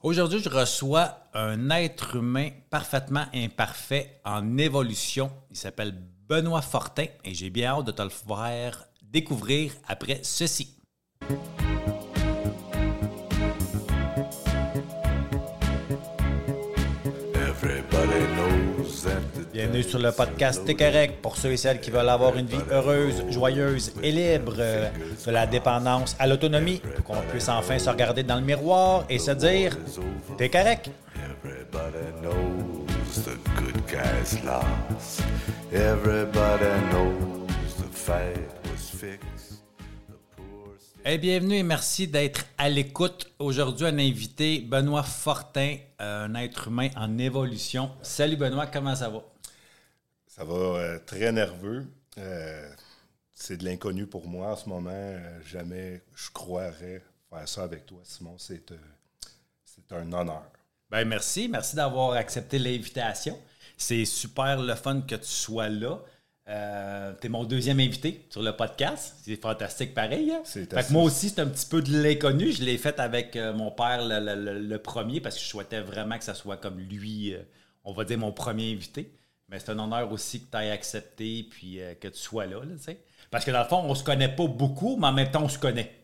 Aujourd'hui, je reçois un être humain parfaitement imparfait en évolution. Il s'appelle Benoît Fortin et j'ai bien hâte de te le faire découvrir après ceci. Bienvenue sur le podcast T'es correct pour ceux et celles qui veulent avoir une vie heureuse, joyeuse et libre euh, de la dépendance à l'autonomie, pour qu'on puisse enfin se regarder dans le miroir et se dire T'es correct. Et bienvenue et merci d'être à l'écoute. Aujourd'hui, un invité, Benoît Fortin, un être humain en évolution. Salut Benoît, comment ça va? Ça va euh, très nerveux. Euh, c'est de l'inconnu pour moi en ce moment. Euh, jamais je croirais faire ça avec toi, Simon. C'est un honneur. Ben merci. Merci d'avoir accepté l'invitation. C'est super le fun que tu sois là. Euh, tu es mon deuxième invité sur le podcast. C'est fantastique pareil. Hein? moi aussi, c'est un petit peu de l'inconnu. Je l'ai fait avec euh, mon père le, premier parce que je souhaitais vraiment que ça soit comme lui, euh, on va dire mon premier invité. Mais c'est un honneur aussi que tu aies accepté puis que tu sois là. parce que dans le fond, on se connaît pas beaucoup, mais en même temps, on se connaît.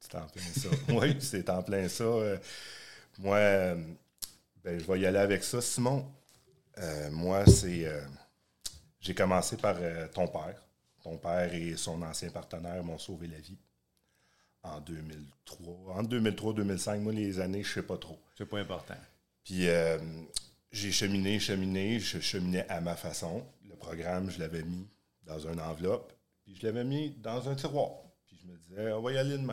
C'est en plein ça. oui, c'est en plein ça. moi, ben, je vais y aller avec ça. Simon, moi, c'est j'ai commencé par euh, ton père. Ton père et son ancien partenaire m'ont sauvé la vie en 2003. En 2003-2005, moi, les années, je ne sais pas trop. C'est pas important. Puis euh, j'ai cheminé, cheminé, je cheminais à ma façon. Le programme, je l'avais mis dans une enveloppe, puis je l'avais mis dans un tiroir. Puis je me disais, on va y aller de.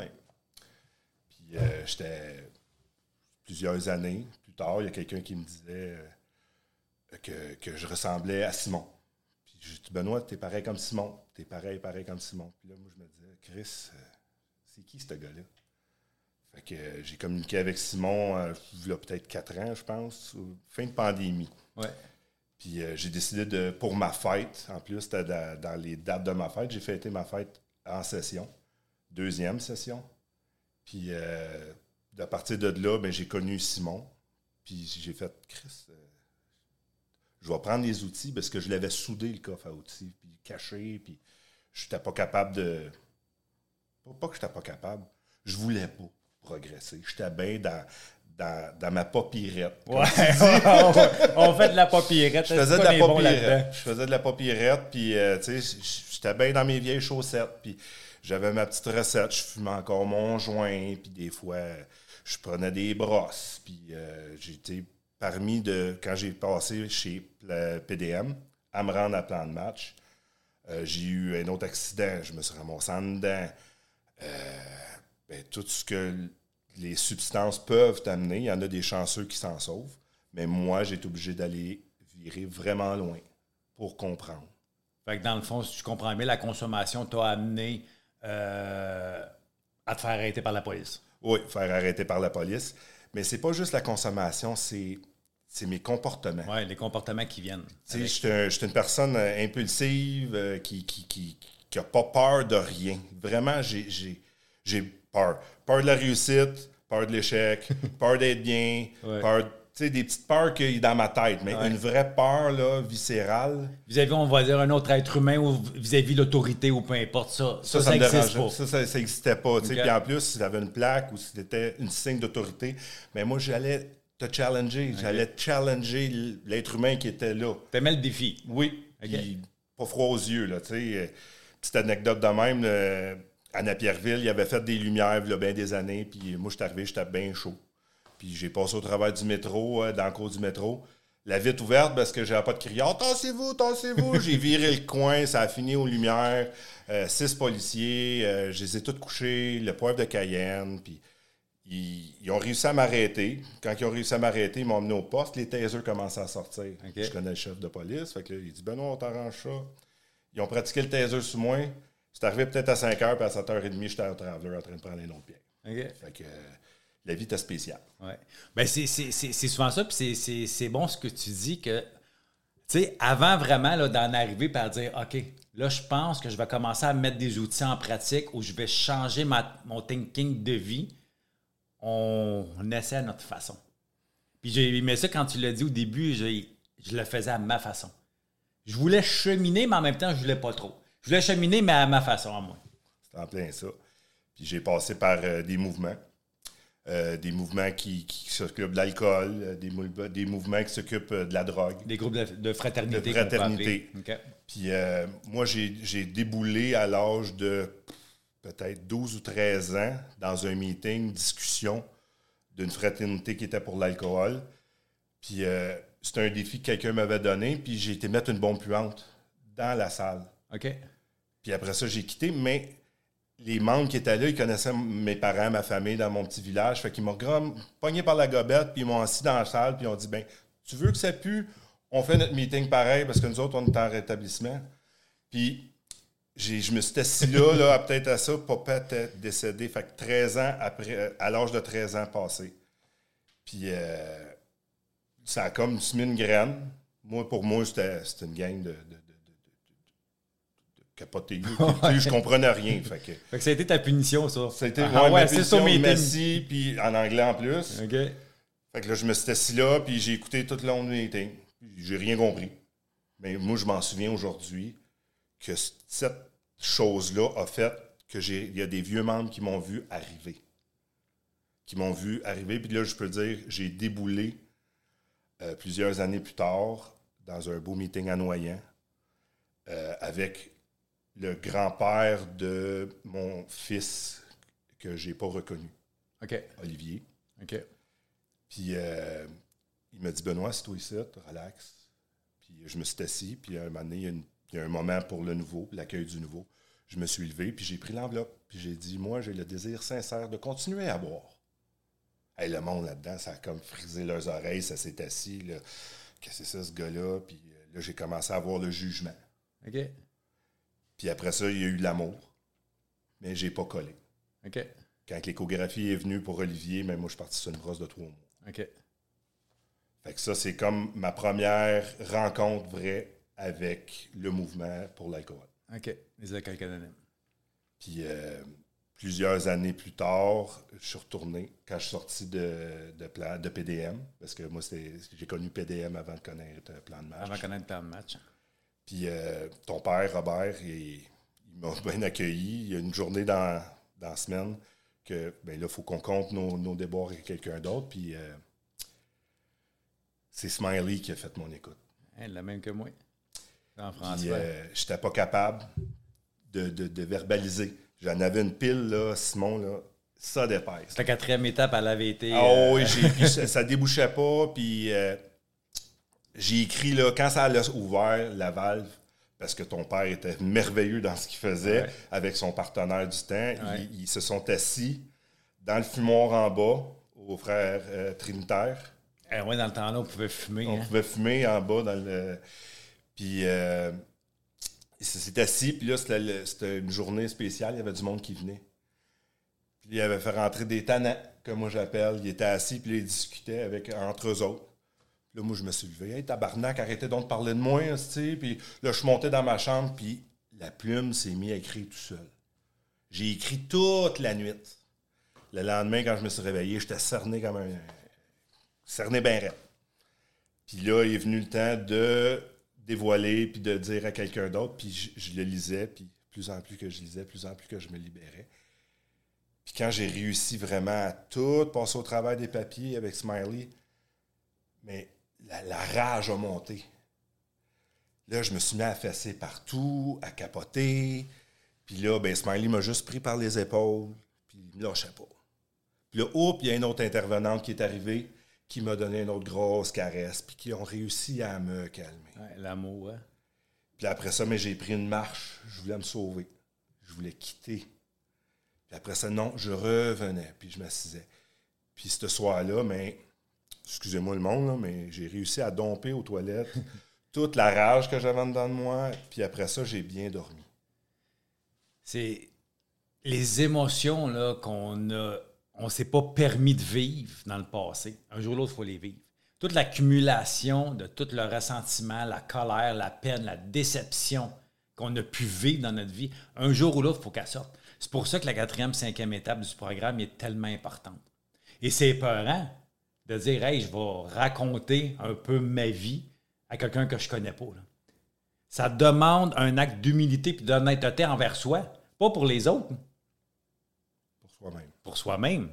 Puis euh, j'étais plusieurs années plus tard, il y a quelqu'un qui me disait que, que je ressemblais à Simon. J'ai dit, Benoît, t'es pareil comme Simon. T'es pareil, pareil comme Simon. Puis là, moi, je me disais, Chris, euh, c'est qui ce gars-là? Fait que euh, j'ai communiqué avec Simon, euh, il y a peut-être quatre ans, je pense, fin de pandémie. Ouais. Puis j'ai décidé de, pour ma fête, en plus, c'était dans les dates de ma fête, j'ai fêté ma fête en session, deuxième session. Puis à partir de là, ben, j'ai connu Simon. Puis j'ai fait, Chris, je vais prendre les outils parce que je l'avais soudé le coffre à outils, puis caché, puis je n'étais pas capable de. Pas que je n'étais pas capable, je voulais pas progresser. J'étais bien dans, dans, ma papyrette. Ouais, on fait de la papyrette. Je faisais de la papyrette. je faisais de la papyrette, puis euh, tu sais, j'étais bien dans mes vieilles chaussettes, puis j'avais ma petite recette. Je fumais encore mon joint, puis des fois, je prenais des brosses, puis euh, j'étais parmi de quand j'ai passé chez le PDM à me rendre à plan de match, euh, j'ai eu un autre accident, je me suis ramassé en dedans. Euh, ben, tout ce que les substances peuvent amener, il y en a des chanceux qui s'en sauvent, mais moi, j'ai été obligé d'aller virer vraiment loin pour comprendre. Fait que dans le fond, si tu comprends bien, la consommation t'a amené euh, à te faire arrêter par la police. Oui, faire arrêter par la police. Mais c'est pas juste la consommation, c'est c'est mes comportements. Oui, les comportements qui viennent. Je suis une personne euh, impulsive euh, qui n'a qui, qui, pas peur de rien. Vraiment, j'ai peur. Peur de la réussite, peur de l'échec, peur d'être bien, peur tu sais, des petites peurs qu'il y a dans ma tête, mais une vraie peur là, viscérale. Vis-à-vis, on va dire, un autre être humain ou vis-à-vis l'autorité ou peu importe ça. Ça, ça, n'existe pas. Ça, ça n'existait pas. Puis en plus, si avait une plaque ou si c'était une signe d'autorité, mais moi, j'allais te challenger. J'allais challenger l'être humain qui était là. T'aimais le défi? Oui. pas froid aux yeux, là, tu sais. Petite anecdote de même, Anna Pierreville, il avait fait des lumières il y a bien des années, puis moi, je suis arrivé, j'étais bien chaud. Puis j'ai passé au travers du métro, euh, dans le cours du métro. La vitre ouverte parce que j'avais pas de criard. Tassez-vous, tassez-vous. j'ai viré le coin, ça a fini aux lumières. Euh, six policiers, euh, je les ai tous couchés, le poivre de Cayenne, puis ils, ont réussi à m'arrêter. Quand ils ont réussi à m'arrêter, ils m'ont emmené au poste. Les tasers commençaient à sortir. Je connais le chef de police. Fait que il dit Benoît, on t'arrange ça. Ils ont pratiqué le taser sur moi. C'est arrivé peut-être à 5 h, puis à 7h30, j'étais au Traveler en train de prendre les noms de Fait que euh, la vie était spéciale. Ouais. Ben, c'est souvent ça, puis c'est bon ce que tu dis que. Tu sais, avant vraiment d'en arriver par dire OK, là, je pense que je vais commencer à mettre des outils en pratique où je vais changer ma, mon thinking de vie on, essaie à notre façon. Puis j'ai aimé ça quand tu l'as dit au début, je, je le faisais à ma façon. Je voulais cheminer, mais en même temps, je voulais pas trop. Je voulais cheminer, mais à ma façon, à moi. C'est en plein ça. Puis j'ai passé par euh, des mouvements. Euh, des mouvements qui, s'occupent de l'alcool, euh, des, mouvements qui s'occupent de la drogue. Des groupes de, fraternité. De fraternité. Puis moi, j'ai déboulé à l'âge de peut-être 12 ou 13 ans dans un meeting, discussion d'une fraternité qui était pour l'alcool. Puis c'était un défi que quelqu'un m'avait donné, puis j'ai été mettre une bombe puante dans la salle. OK. Puis après ça, j'ai quitté, mais les membres qui étaient là, ils connaissaient mes parents, ma famille dans mon petit village. Fait qu'ils m'ont pogné par la gobette, puis ils m'ont assis dans la salle, puis ils ont dit ben tu veux que ça pue? On fait notre meeting pareil, parce que nous autres, on est en rétablissement. Puis je me suis assis là, là peut-être à ça, papa était décédé. Fait que 13 ans après, à l'âge de 13 ans passé. Puis euh, ça a comme semé une graine. Moi, pour moi, c'était une gang de, je comprenais rien. Fait que, ça a été ta punition, ça. Ça a été ah, ouais, c'est ça, merci, puis en anglais en plus. OK. Fait que là, je me suis assis là, puis j'ai écouté tout le long du meeting. J'ai rien compris. Mais moi, je m'en souviens aujourd'hui que cette chose-là a fait que j'ai. Il y a des vieux membres qui m'ont vu arriver. Qui m'ont vu arriver. Puis là, je peux dire, j'ai déboulé euh, plusieurs années plus tard dans un beau meeting à Noyant euh, avec le grand-père de mon fils que j'ai pas reconnu. Olivier. OK. Puis euh, il m'a dit Benoît, c'est toi ici, relax. Puis je me suis assis, puis à un moment donné, il y, a un moment pour le nouveau, l'accueil du nouveau. Je me suis levé, puis j'ai pris l'enveloppe, puis j'ai dit Moi, j'ai le désir sincère de continuer à boire. Hey, le monde là-dedans, ça a comme frisé leurs oreilles, ça s'est assis. Qu'est-ce que c'est ça, ce gars-là? Puis euh, là, j'ai commencé à avoir le jugement. OK. Puis après ça, il y a eu l'amour. Mais j'ai pas collé. OK. Quand l'échographie est venue pour Olivier, mais moi, je suis parti sur une brosse de trois mois. OK. Fait que ça, c'est comme ma première rencontre vraie avec le mouvement pour l'alcool. OK. Les anonymes. Puis euh, plusieurs années plus tard, je suis retourné quand je suis sorti de, de, de PDM, parce que moi, j'ai connu PDM avant de connaître Plan de match. Avant de connaître Plan de match. Puis euh, ton père, Robert, il, m'a bien accueilli. Il y a une journée dans, la semaine que, ben là, il faut qu'on compte nos, nos déboires avec quelqu'un d'autre. Puis euh, c'est Smiley qui a fait mon écoute. Elle la même que moi. En français. Euh, je n'étais pas capable de, de, verbaliser. J'en avais une pile, là, Simon, là, ça dépasse. La quatrième étape, elle avait été. Ah oui, ça, ça, débouchait pas. Puis j'ai écrit, là, quand ça a ouvert la valve, parce que ton père était merveilleux dans ce qu'il faisait avec son partenaire du temps, ils, se sont assis dans le fumoir en bas, aux frères euh, Trinitaires. Eh oui, dans le temps-là, on pouvait fumer. On hein. pouvait fumer en bas dans le. Puis euh, il s'est assis, puis là, c'était une journée spéciale, il y avait du monde qui venait. Puis il avait fait rentrer des tannants, comme moi j'appelle. Il était assis, puis il discutait avec, entre eux autres. Là, moi, je me suis levé. Hey, tabarnak, arrêtez donc de parler de moi, tu Puis là, je suis monté dans ma chambre, puis la plume s'est mise à écrire tout seul. J'ai écrit toute la nuit. Le lendemain, quand je me suis réveillé, j'étais cerné comme un. cerné bien raide. Puis là, il est venu le temps de dévoiler, puis de dire à quelqu'un d'autre, puis je, le lisais, puis plus en plus que je lisais, plus en plus que je me libérais. Puis quand j'ai réussi vraiment à tout passer au travail des papiers avec Smiley, mais la, rage a monté. Là, je me suis mis à fesser partout, à capoter. Puis là, ben, Smiley m'a juste pris par les épaules, puis il me lâchait pas. Puis là, hop, il y a une autre intervenante qui est arrivée, qui m'a donné une autre grosse caresse, puis qui ont réussi à me calmer. L'amour, hein? Puis après ça, mais j'ai pris une marche. Je voulais me sauver. Je voulais quitter. Puis après ça, non, je revenais, puis je m'assisais. Puis ce soir-là, mais excusez-moi le monde, mais j'ai réussi à domper aux toilettes toute la rage que j'avais dedans de moi. Puis après ça, j'ai bien dormi. C'est les émotions qu'on a, on s'est pas permis de vivre dans le passé. Un jour ou l'autre, il faut les vivre. Toute l'accumulation de tout le ressentiment, la colère, la peine, la déception qu'on a pu vivre dans notre vie, un jour ou l'autre, il faut qu'elle sorte. C'est pour ça que la quatrième, cinquième étape du programme est tellement importante. Et c'est épeurant de dire Hey, je vais raconter un peu ma vie à quelqu'un que je connais pas. Ça demande un acte d'humilité et d'honnêteté envers soi, pas pour les autres. Pour soi-même. Pour soi-même.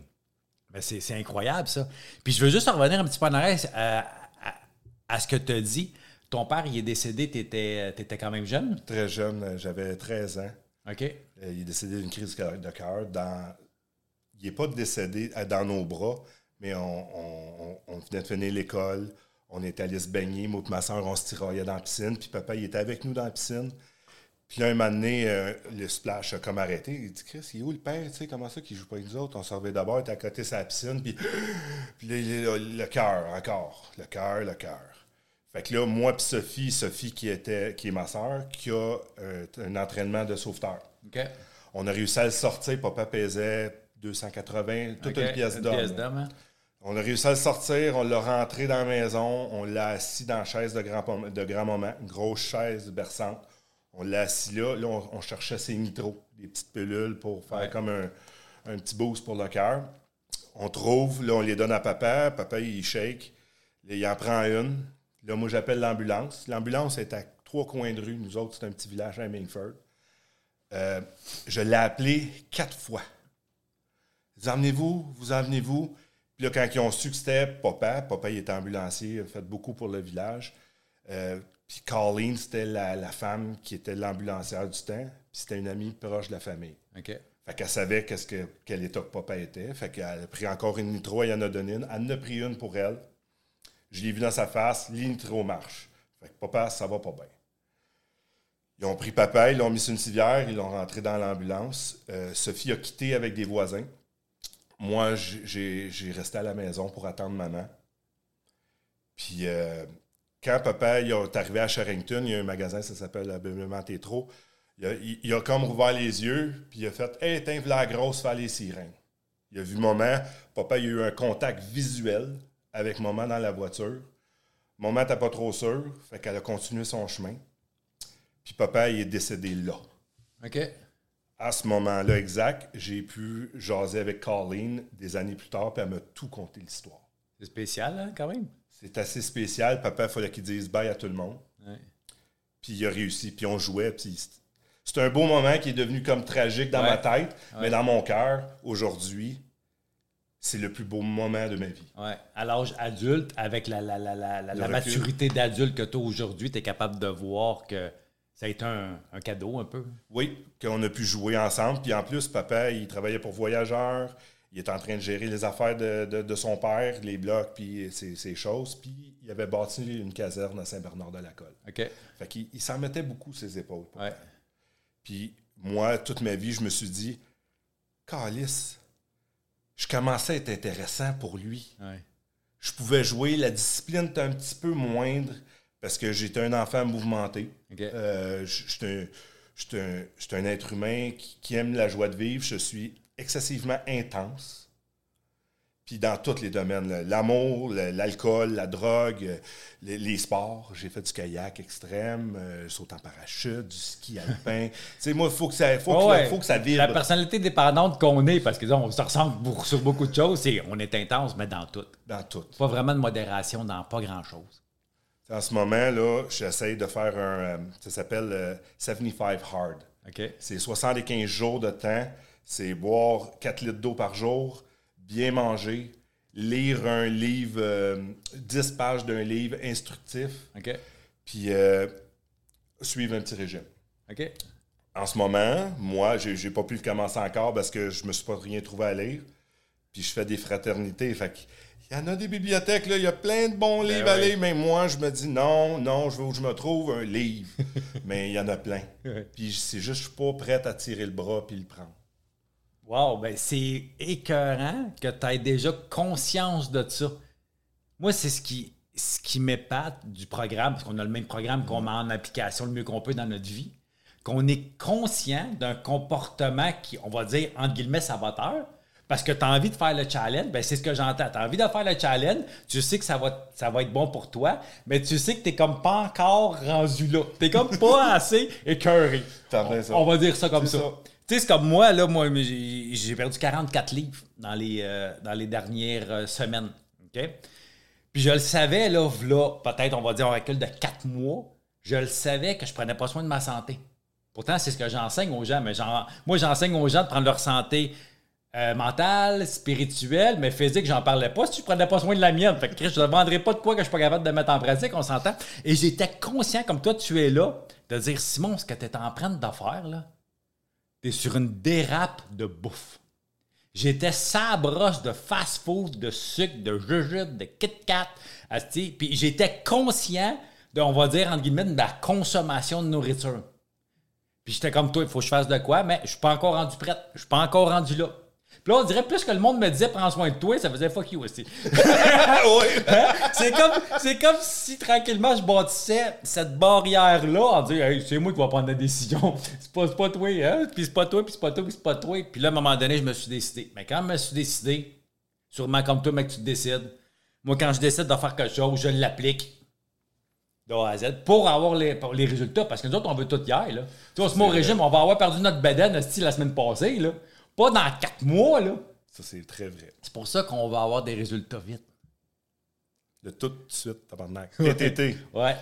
Mais c'est incroyable, ça. Puis je veux juste revenir un petit peu en arrière à, à, ce que tu as dit. Ton père, il est décédé, tu étais, quand même jeune? Très jeune, j'avais 13 ans. OK. Euh, il est décédé d'une crise de cœur. Dans... Il n'est pas décédé euh, dans nos bras, mais on, on, venait de finir l'école. On était allé se baigner. Moi et ma soeur, on se tiraillait dans la piscine. Puis papa, il était avec nous dans la piscine. Puis là, un moment donné, euh, le splash a comme arrêté. Il dit Chris, il est où le père Tu sais, comment ça qu'il joue pas avec nous autres? On servait d'abord, il était à côté de sa piscine. Puis, puis là, le cœur, encore. Le cœur, le cœur. Fait que là, moi puis Sophie, Sophie qui, était, qui est ma soeur, qui a euh, un entraînement de sauveteur. On a réussi à le sortir. Papa pesait 280, toute une pièce d'homme. On a réussi à le sortir, on l'a rentré dans la maison, on l'a assis dans la chaise de grand, de grand moment, grosse chaise berçante. On l'a assis là. Là, on, cherchait ses nitros, des petites pilules pour faire comme un, petit boost pour le cœur. On trouve, là, on les donne à papa. Papa, il shake. il en prend une. Là, moi, j'appelle l'ambulance. L'ambulance est à trois coins de rue. Nous autres, c'est un petit village à Mingford. Euh, je l'ai appelé quatre fois. Vous emmenez-vous, vous emmenez-vous. Puis là, quand ils ont su que c'était papa, papa, il était ambulancier, il a fait beaucoup pour le village. Euh, puis Colleen, c'était la, femme qui était l'ambulancière du temps. Puis c'était une amie proche de la famille. OK. Fait qu'elle savait qu'est-ce que, quel état que papa était. Fait qu'elle a pris encore une nitro, elle en a donné une. Elle en a pris une pour elle. Je l'ai vu dans sa face, l'intro marche. Fait que papa, ça va pas bien. Ils ont pris papa, ils l'ont mis sur une civière, ils l'ont rentré dans l'ambulance. Euh, Sophie a quitté avec des voisins. Moi, j'ai resté à la maison pour attendre maman. Puis euh, quand papa il est arrivé à Sherrington, il y a un magasin, ça s'appelle Ameublement Tétro. Il a, il, a, comme rouvert les yeux, puis il a fait Hey, t'es la grosse, faire les sirènes. Il a vu maman. Papa, il a eu un contact visuel avec maman dans la voiture. Maman n'était pas trop sûre, fait qu'elle a continué son chemin. Puis papa, il est décédé là. OK. À ce moment-là exact, j'ai pu jaser avec Colleen des années plus tard, puis elle m'a tout conté l'histoire. C'est spécial, hein, quand même? C'est assez spécial. Papa, il fallait qu'il dise bye à tout le monde. Puis il a réussi. Puis on jouait. c'est un beau moment qui est devenu comme tragique dans ma tête, mais dans mon cœur, aujourd'hui, c'est le plus beau moment de ma vie. Ouais. À l'âge adulte, avec la, la, maturité d'adulte que tu as aujourd'hui, tu es capable de voir que ça a été un, un cadeau un peu. Oui, qu'on a pu jouer ensemble. Puis en plus, papa, il travaillait pour Voyageurs il était en train de gérer les affaires de, son père, les blocs, puis ces, choses. Puis il avait bâti une caserne à Saint-Bernard-de-la-Colle. OK. Fait qu'il il s'en mettait beaucoup ses épaules. Puis moi, toute ma vie, je me suis dit, Calice, je commençais à être intéressant pour lui. Je pouvais jouer, la discipline était un petit peu moindre parce que j'étais un enfant mouvementé. Euh, j'étais un, un, être humain qui aime la joie de vivre. Je suis excessivement intense. Puis dans tous les domaines, l'amour, l'alcool, la drogue, euh, les, sports. J'ai fait du kayak extrême, euh, saut en parachute, du ski alpin. tu sais, moi, il faut que ça, faut, faut que ça vibre. La personnalité dépendante qu'on est, parce que on se ressemble sur beaucoup de choses, c'est on est intense, mais dans tout. Dans tout. Pas vraiment de modération dans pas grand-chose. En ce moment, là, j'essaye de faire un. Euh, ça s'appelle 75 Hard. OK. C'est 75 jours de temps c'est boire 4 litres d'eau par jour, bien manger, lire un livre, 10 euh, pages d'un livre instructif, puis euh, suivre un petit régime. OK. En ce moment, moi, j'ai, n'ai pas pu le commencer encore parce que je me suis pas rien trouvé à lire. Puis je fais des fraternités. Fait il y en a des bibliothèques, là, il y a plein de bons ben livres à lire, mais moi, je me dis non, non, je veux où je me trouve un livre. mais il y en a plein. Puis c'est juste, je suis pas prêt à tirer le bras puis le prendre. Wow, ben c'est écœurant que tu aies déjà conscience de ça. Moi, c'est ce qui, ce qui m'épate du programme, parce qu'on a le même programme qu'on met en application le mieux qu'on peut dans notre vie, qu'on est conscient d'un comportement qui, on va dire, entre guillemets, saboteur, parce que tu as envie de faire le challenge, ben c'est ce que j'entends. Tu as envie de faire le challenge, tu sais que ça va, ça va être bon pour toi, mais tu sais que tu comme pas encore rendu là. Tu comme pas assez écœuré. On, on, va dire ça comme ça. Tu sais, c'est comme moi, là, moi, j'ai perdu 44 livres dans les, euh, dans les dernières euh, semaines. OK? Puis je le savais, là, là peut-être, on va dire, un recul de quatre mois, je le savais que je prenais pas soin de ma santé. Pourtant, c'est ce que j'enseigne aux gens. Mais moi, j'enseigne aux gens de prendre leur santé euh, mentale, spirituelle, mais physique, j'en parlais pas si je prenais pas soin de la mienne. Fait je ne vendrais pas de quoi que je suis pas capable de mettre en pratique, on s'entend. Et j'étais conscient, comme toi, tu es là, de dire Simon, ce que tu es en train de faire, là, tu es sur une dérape de bouffe. J'étais sabroche de fast-food, de sucre, de jujube, de Kit Kat. Puis j'étais conscient de, on va dire, entre guillemets, de la consommation de nourriture. Puis j'étais comme toi, il faut que je fasse de quoi, mais je suis pas encore rendu prête. Je suis pas encore rendu là. Là, on dirait plus que le monde me disait prends soin de toi, ça faisait fuck you aussi. Hein? c'est comme, c'est comme si tranquillement je bâtissais cette barrière-là en disant hey, c'est moi qui vais prendre la décision. C'est pas, pas toi, hein? Puis c'est pas toi, puis c'est pas toi, puis c'est pas toi. Puis là, à un moment donné, je me suis décidé. Mais quand je me suis décidé, sûrement comme toi, mec, tu te décides. Moi, quand je décide de faire quelque chose, je l'applique de A à Z pour avoir les, les résultats. Parce que nous autres, on veut tout hier. Là. Tu vois, ce mot régime, on va avoir perdu notre bedaine la semaine passée. Là. Pas dans quatre mois, là. Ça, c'est très vrai. C'est pour ça qu'on va avoir des résultats vite. De tout de suite, tabarnak. TTT. ouais.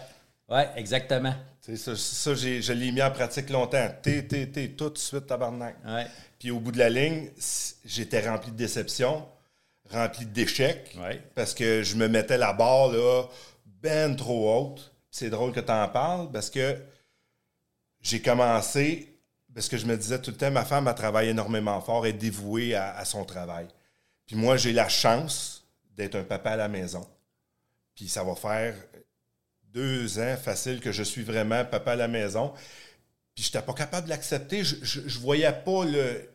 Ouais, exactement. Ça, ça je l'ai mis en pratique longtemps. TTT, tout de suite, tabarnak. Ouais. Puis au bout de la ligne, j'étais rempli de déceptions, rempli d'échecs. Ouais. Parce que je me mettais la barre, là, ben trop haute. C'est drôle que tu en parles parce que j'ai commencé parce que je me disais tout le temps, ma femme, a travaillé énormément fort, et est dévouée à, son travail. Puis moi, j'ai la chance d'être un papa à la maison. Puis ça va faire deux ans facile que je suis vraiment papa à la maison. Puis je n'étais pas capable de l'accepter. Je, je, voyais pas le.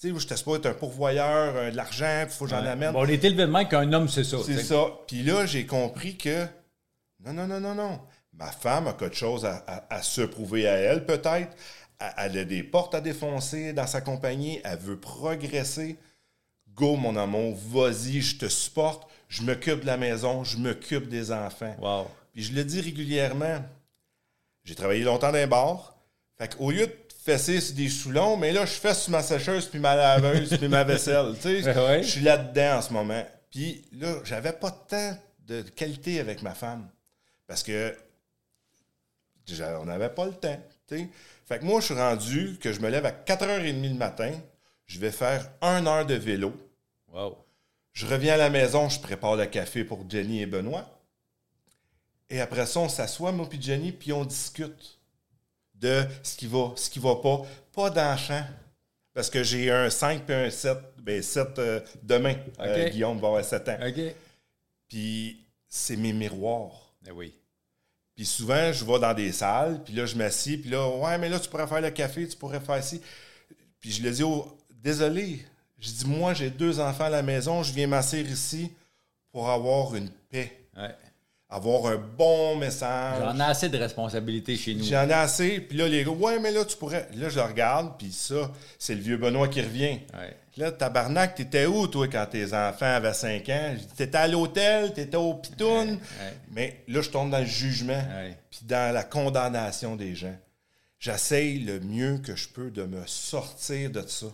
Tu sais, je pas être un pourvoyeur, de l'argent, il faut que j'en amène. Bon, on est élevé de qu'un homme, c'est ça. C'est ça. Puis là, j'ai compris que non, non, non, non, non. Ma femme a quelque chose à se prouver à elle, peut-être elle a des portes à défoncer dans sa compagnie, elle veut progresser. Go, mon amour, vas-y, je te supporte, je m'occupe de la maison, je m'occupe des enfants. Wow. Puis je le dis régulièrement. J'ai travaillé longtemps dans un bar. Fait qu'au lieu de fesser sur des soulons, mais là, je fesse sur ma sécheuse, puis ma laveuse, puis ma vaisselle. Tu sais, je suis là-dedans en ce moment. Puis là, j'avais pas de temps de qualité avec ma femme. Parce que on n'avait pas le temps. Tu sais. Fait que moi, je suis rendu que je me lève à 4h30 le matin, je vais faire une heure de vélo. Wow. Je reviens à la maison, je prépare le café pour Jenny et Benoît. Et après ça, on s'assoit, moi et Jenny, puis on discute de ce qui va, ce qui va pas. Pas d'enchant. Parce que j'ai un 5 et un 7. Ben 7 euh, demain. Euh, Guillaume va avoir 7 ans. Puis c'est mes miroirs. Eh oui. Puis souvent, je vais dans des salles, puis là, je m'assis, puis là, ouais, mais là, tu pourrais faire le café, tu pourrais faire ci. Puis je le dis, oh, désolé, je dis, moi, j'ai deux enfants à la maison, je viens m'asseoir ici pour avoir une paix. Avoir un bon message. J'en ai assez de responsabilités chez nous. J'en ai assez. Puis là, les gars, ouais, mais là, tu pourrais. Là, je regarde, puis ça, c'est le vieux Benoît qui revient. Ouais. Là, tabarnak, t'étais où, toi, quand tes enfants avaient 5 ans? T'étais à l'hôtel, t'étais au pitoun. Mais là, je tombe dans le jugement, puis dans la condamnation des gens. J'essaye le mieux que je peux de me sortir de ça.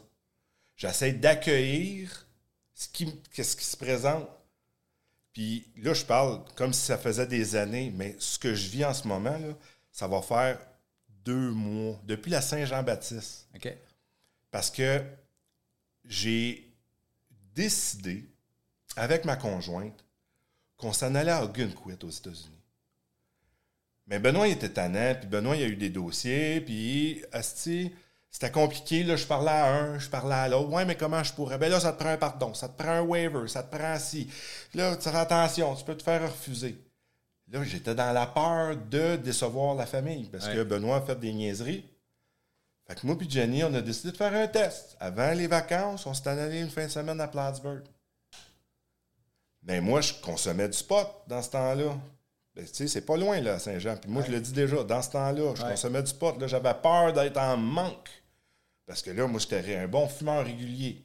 J'essaie d'accueillir ce qui, ce qui se présente. Puis là, je parle comme si ça faisait des années, mais ce que je vis en ce moment, là, ça va faire deux mois, depuis la Saint-Jean-Baptiste. OK. Parce que j'ai décidé, avec ma conjointe, qu'on s'en allait à Gunquit aux États-Unis. Mais Benoît il était tannant, puis Benoît il a eu des dossiers, puis Asti, c'était compliqué, là, je parlais à un, je parlais à l'autre. Ouais, mais comment je pourrais? Ben là, ça te prend un pardon, ça te prend un waiver, ça te prend ci. Là, tu fais attention, tu peux te faire refuser. Là, j'étais dans la peur de décevoir la famille, parce que Benoît a fait des niaiseries. Fait que moi et Jenny, on a décidé de faire un test. Avant les vacances, on s'est allé une fin de semaine à Plattsburgh. Mais moi, je consommais du pot dans ce temps-là. Ben, tu sais, c'est pas loin, là, Saint-Jean. Puis moi, je le dis déjà, dans ce temps-là, je consommais du pot. Là, j'avais peur d'être en manque. Parce que là, moi, j'étais un bon fumeur régulier.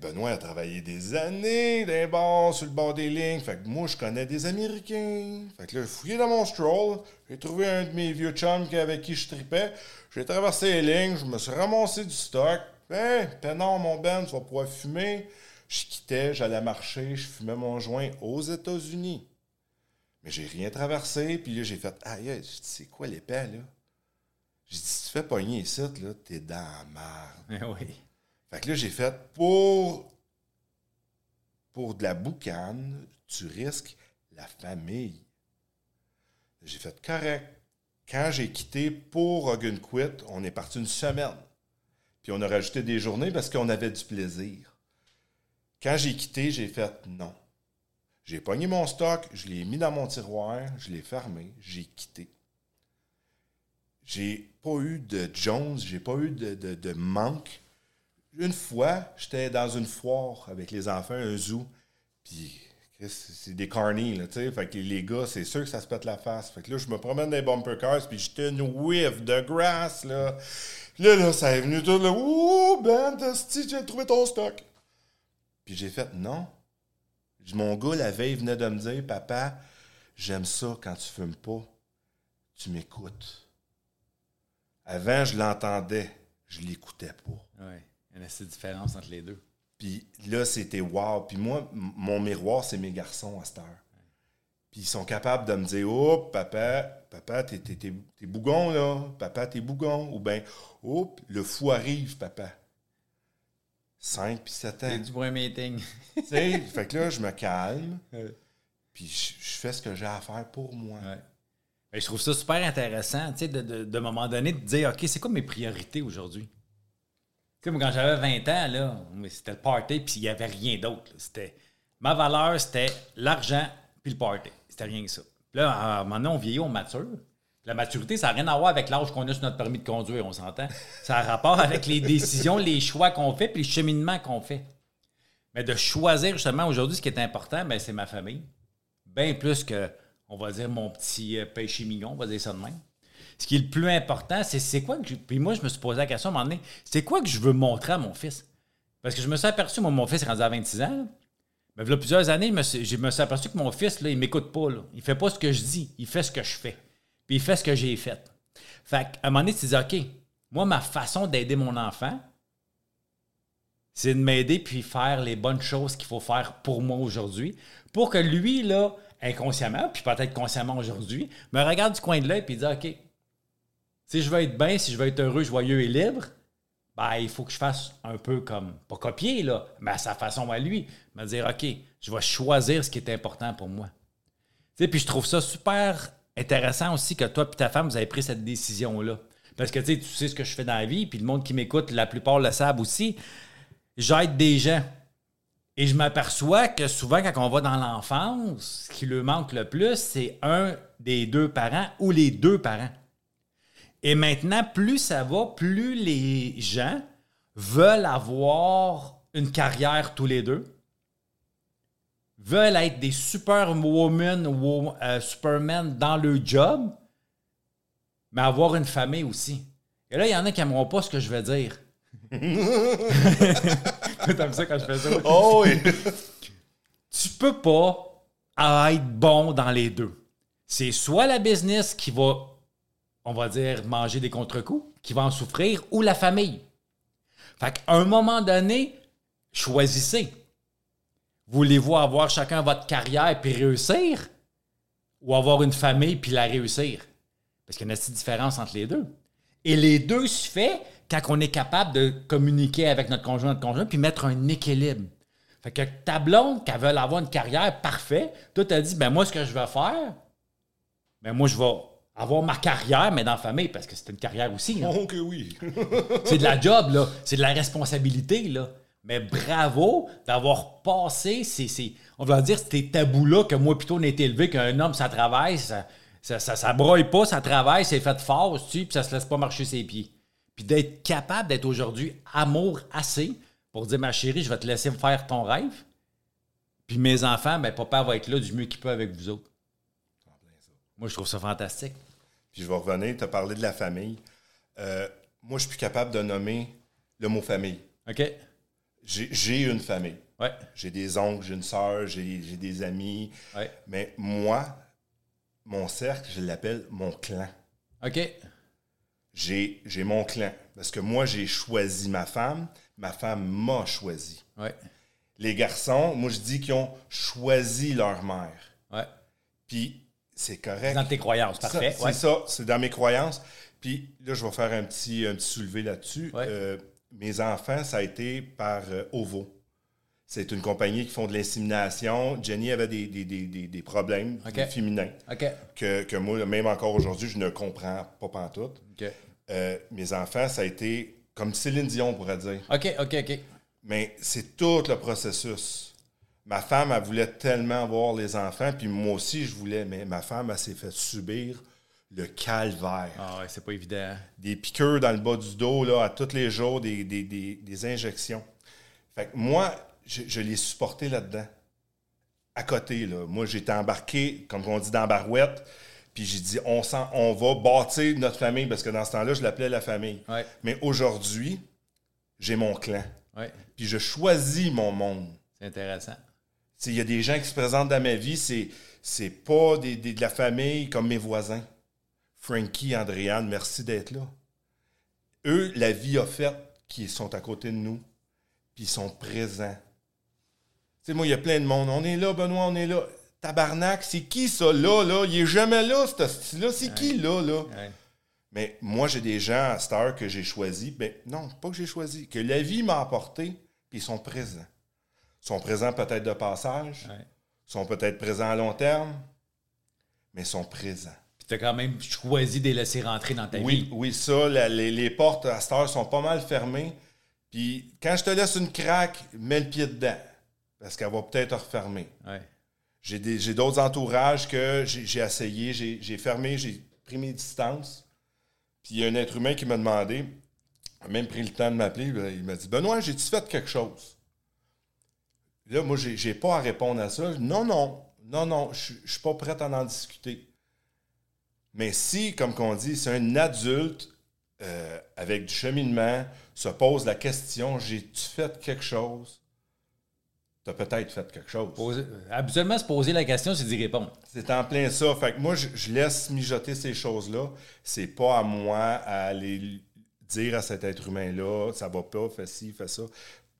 Benoît a travaillé des années d'un bord, sur le bord des lignes. Fait que moi, je connais des Américains. Fait que là, j'ai fouillé dans mon stroll. J'ai trouvé un de mes vieux chums avec qui je tripais. J'ai traversé les lignes. Je me suis ramassé du stock. Non, mon Ben, tu vas pouvoir fumer. Je quittais, j'allais marcher, je fumais mon joint aux États-Unis. Mais j'ai rien traversé, puis là, j'ai fait Aïe, c'est quoi l'épée, là? J'ai dit, si tu fais pogner ici, là, t'es dans la merde. Eh oui. Fait que là, j'ai fait pour, pour de la boucane, tu risques la famille. J'ai fait correct. Quand j'ai quitté pour Hogan Quit, on est parti une semaine. Puis on a rajouté des journées parce qu'on avait du plaisir. Quand j'ai quitté, j'ai fait non. J'ai pogné mon stock, je l'ai mis dans mon tiroir, je l'ai fermé, j'ai quitté. J'ai pas eu de Jones, j'ai pas eu de, de manque. Une fois, j'étais dans une foire avec les enfants, un zoo, puis c'est des carnies, là, tu sais. Fait que les gars, c'est sûr que ça se pète la face. Fait que là, je me promène dans les bumper cars, puis j'étais une whiff de grass, là. là, là, ça est venu tout, là. Ouh, Ben, j'ai trouvé ton stock. Puis j'ai fait, non. Mon gars, la veille, venait de me dire, papa, j'aime ça quand tu fumes pas. Tu m'écoutes. Avant, je l'entendais. Je l'écoutais pas. Oui. Il y a une différence entre les deux. Puis là, c'était wow. Puis moi, mon miroir, c'est mes garçons à cette heure. Puis ils sont capables de me dire Oh, papa, papa, t'es, t'es, bougon, là. Papa, t'es bougon. Ou bien, oh, le fou arrive, papa. 5 puis 7 ans. C'est du bon meeting. tu sais, fait que là, je me calme. Puis je, fais ce que j'ai à faire pour moi. je trouve ça super intéressant, tu sais, de, de, de, moment donné, de dire OK, c'est quoi mes priorités aujourd'hui? Quand j'avais 20 ans, là, c'était le party, puis il n'y avait rien d'autre. C'était ma valeur, c'était l'argent puis le party. C'était rien que ça. Puis là, maintenant, on vieillit, on mature. La maturité, ça n'a rien à voir avec l'âge qu'on a sur notre permis de conduire, on s'entend. Ça a rapport avec les décisions, les choix qu'on fait, puis les cheminements qu'on fait. Mais de choisir justement aujourd'hui, ce qui est important, ben, c'est ma famille. Bien plus que, on va dire, mon petit euh, péché mignon, on va dire ça de même ce qui est le plus important, c'est c'est quoi que Puis moi, je me suis posé la question à un moment donné, c'est quoi que je veux montrer à mon fils? Parce que je me suis aperçu, moi, mon fils est rendu à 26 ans. Mais il y a plusieurs années, je me suis aperçu que mon fils, là, il m'écoute pas. Là. Il fait pas ce que je dis, il fait ce que je fais. Puis il fait ce que j'ai fait. Fait qu'à un moment donné, tu dis, OK, moi, ma façon d'aider mon enfant, c'est de m'aider puis faire les bonnes choses qu'il faut faire pour moi aujourd'hui, pour que lui, là, inconsciemment, puis peut-être consciemment aujourd'hui, me regarde du coin de l'œil puis dit OK, si je veux être bien, si je veux être heureux, joyeux et libre, ben, il faut que je fasse un peu comme, pas copier, là, mais à sa façon à lui, me dire, OK, je vais choisir ce qui est important pour moi. Puis je trouve ça super intéressant aussi que toi et ta femme, vous avez pris cette décision-là. Parce que tu sais ce que je fais dans la vie, puis le monde qui m'écoute, la plupart le savent aussi. J'aide des gens. Et je m'aperçois que souvent, quand on va dans l'enfance, ce qui leur manque le plus, c'est un des deux parents ou les deux parents. Et maintenant, plus ça va, plus les gens veulent avoir une carrière tous les deux, veulent être des superwomen ou euh, supermen dans leur job, mais avoir une famille aussi. Et là, il y en a qui n'aimeront pas ce que je vais dire. T'aimes ça quand je fais ça? Oh oui! tu peux pas être bon dans les deux. C'est soit la business qui va on va dire, manger des contre-coups, qui va en souffrir, ou la famille. Fait qu'à un moment donné, choisissez. Voulez-vous avoir chacun votre carrière puis réussir, ou avoir une famille puis la réussir? Parce qu'il y a une petite différence entre les deux. Et les deux se fait quand on est capable de communiquer avec notre conjoint, notre conjoint, puis mettre un équilibre. Fait que ta blonde, qui veut avoir une carrière parfaite, toi, tu as dit, ben moi, ce que je vais faire, ben moi, je vais avoir ma carrière, mais dans la famille, parce que c'est une carrière aussi. Oh que oui. c'est de la job, là. C'est de la responsabilité, là. Mais bravo d'avoir passé ces, on va dire, ces tabous-là que moi, plutôt, on est élevé qu'un homme, ça travaille, ça, ça, ça, broye pas, ça travaille, c'est fait fort, tu puis ça se laisse pas marcher ses pieds. Puis d'être capable d'être aujourd'hui amour assez pour dire, ma chérie, je vais te laisser faire ton rêve. Puis mes enfants, ben, papa va être là du mieux qu'il peut avec vous autres. Moi, je trouve ça fantastique. Puis je vais revenir, tu as parlé de la famille. Euh, moi, je suis plus capable de nommer le mot famille. OK. J'ai une famille. Ouais. J'ai des oncles, j'ai une soeur, j'ai des amis. Mais moi, mon cercle, je l'appelle mon clan. OK. J'ai mon clan. Parce que moi, j'ai choisi ma femme. Ma femme m'a choisi. Ouais. Les garçons, moi, je dis qu'ils ont choisi leur mère. Ouais. Puis c'est correct. Dans tes croyances, parfait. C'est ça, c'est dans mes croyances. Puis là, je vais faire un petit, un petit soulevé là-dessus. Euh, mes enfants, ça a été par euh, OVO. C'est une compagnie qui font de l'insémination. Jenny avait des, des, des, des problèmes féminins que, que, moi, même encore aujourd'hui, je ne comprends pas pantoute. Euh, mes enfants, ça a été comme Céline Dion, pourrait dire. OK, OK, OK. Mais c'est tout le processus. Ma femme, elle voulait tellement avoir les enfants, puis moi aussi, je voulais, mais ma femme, elle s'est fait subir le calvaire. Ah ouais, c'est pas évident. Des piqûres dans le bas du dos, là, à tous les jours, des, des, des, injections. Fait que moi, je, l'ai supporté là-dedans. À côté, là. Moi, j'étais embarqué, comme on dit, dans Barouette. Puis j'ai dit, on, sent, on va bâtir notre famille, parce que dans ce temps-là, je l'appelais la famille. Mais aujourd'hui, j'ai mon clan. Puis je choisis mon monde. C'est intéressant. Il y a des gens qui se présentent dans ma vie, c'est, c'est pas des, de la famille comme mes voisins. Frankie, Andréane, merci d'être là. Eux, la vie a fait qu'ils sont à côté de nous, puis ils sont présents. Tu sais, moi, il y a plein de monde. On est là, Benoît, on est là. Tabarnak, c'est qui ça, là, là? Il est jamais là, ce style-là. C'est qui, là, là? Mais moi, j'ai des gens à cette heure que j'ai choisi. Mais ben, non, pas que j'ai choisi. Que la vie m'a apporté, puis ils sont présents. Sont présents peut-être de passage. Sont peut-être présents à long terme. Mais sont présents. Puis tu as quand même choisi de les laisser rentrer dans ta vie. Oui, ça. les, portes à cette heure sont pas mal fermées. Puis quand je te laisse une craque, mets le pied dedans. Parce qu'elle va peut-être refermer. J'ai d'autres entourages que j'ai essayé, j'ai fermé, j'ai pris mes distances. Puis il y a un être humain qui m'a demandé, a même pris le temps de m'appeler, il m'a dit Benoît, j'ai-tu fait quelque chose Là, moi, j'ai pas à répondre à ça. Non, non, non, non, je suis pas prêt à en discuter. Mais si, comme qu'on dit, c'est un adulte euh, avec du cheminement se pose la question j'ai-tu fait quelque chose? Tu as peut-être fait quelque chose. habituellement, se poser la question, c'est d'y répondre. C'est en plein ça. Fait que moi, je, laisse mijoter ces choses-là. C'est pas à moi à aller dire à cet être humain-là ça va pas, fais ci, fais ça.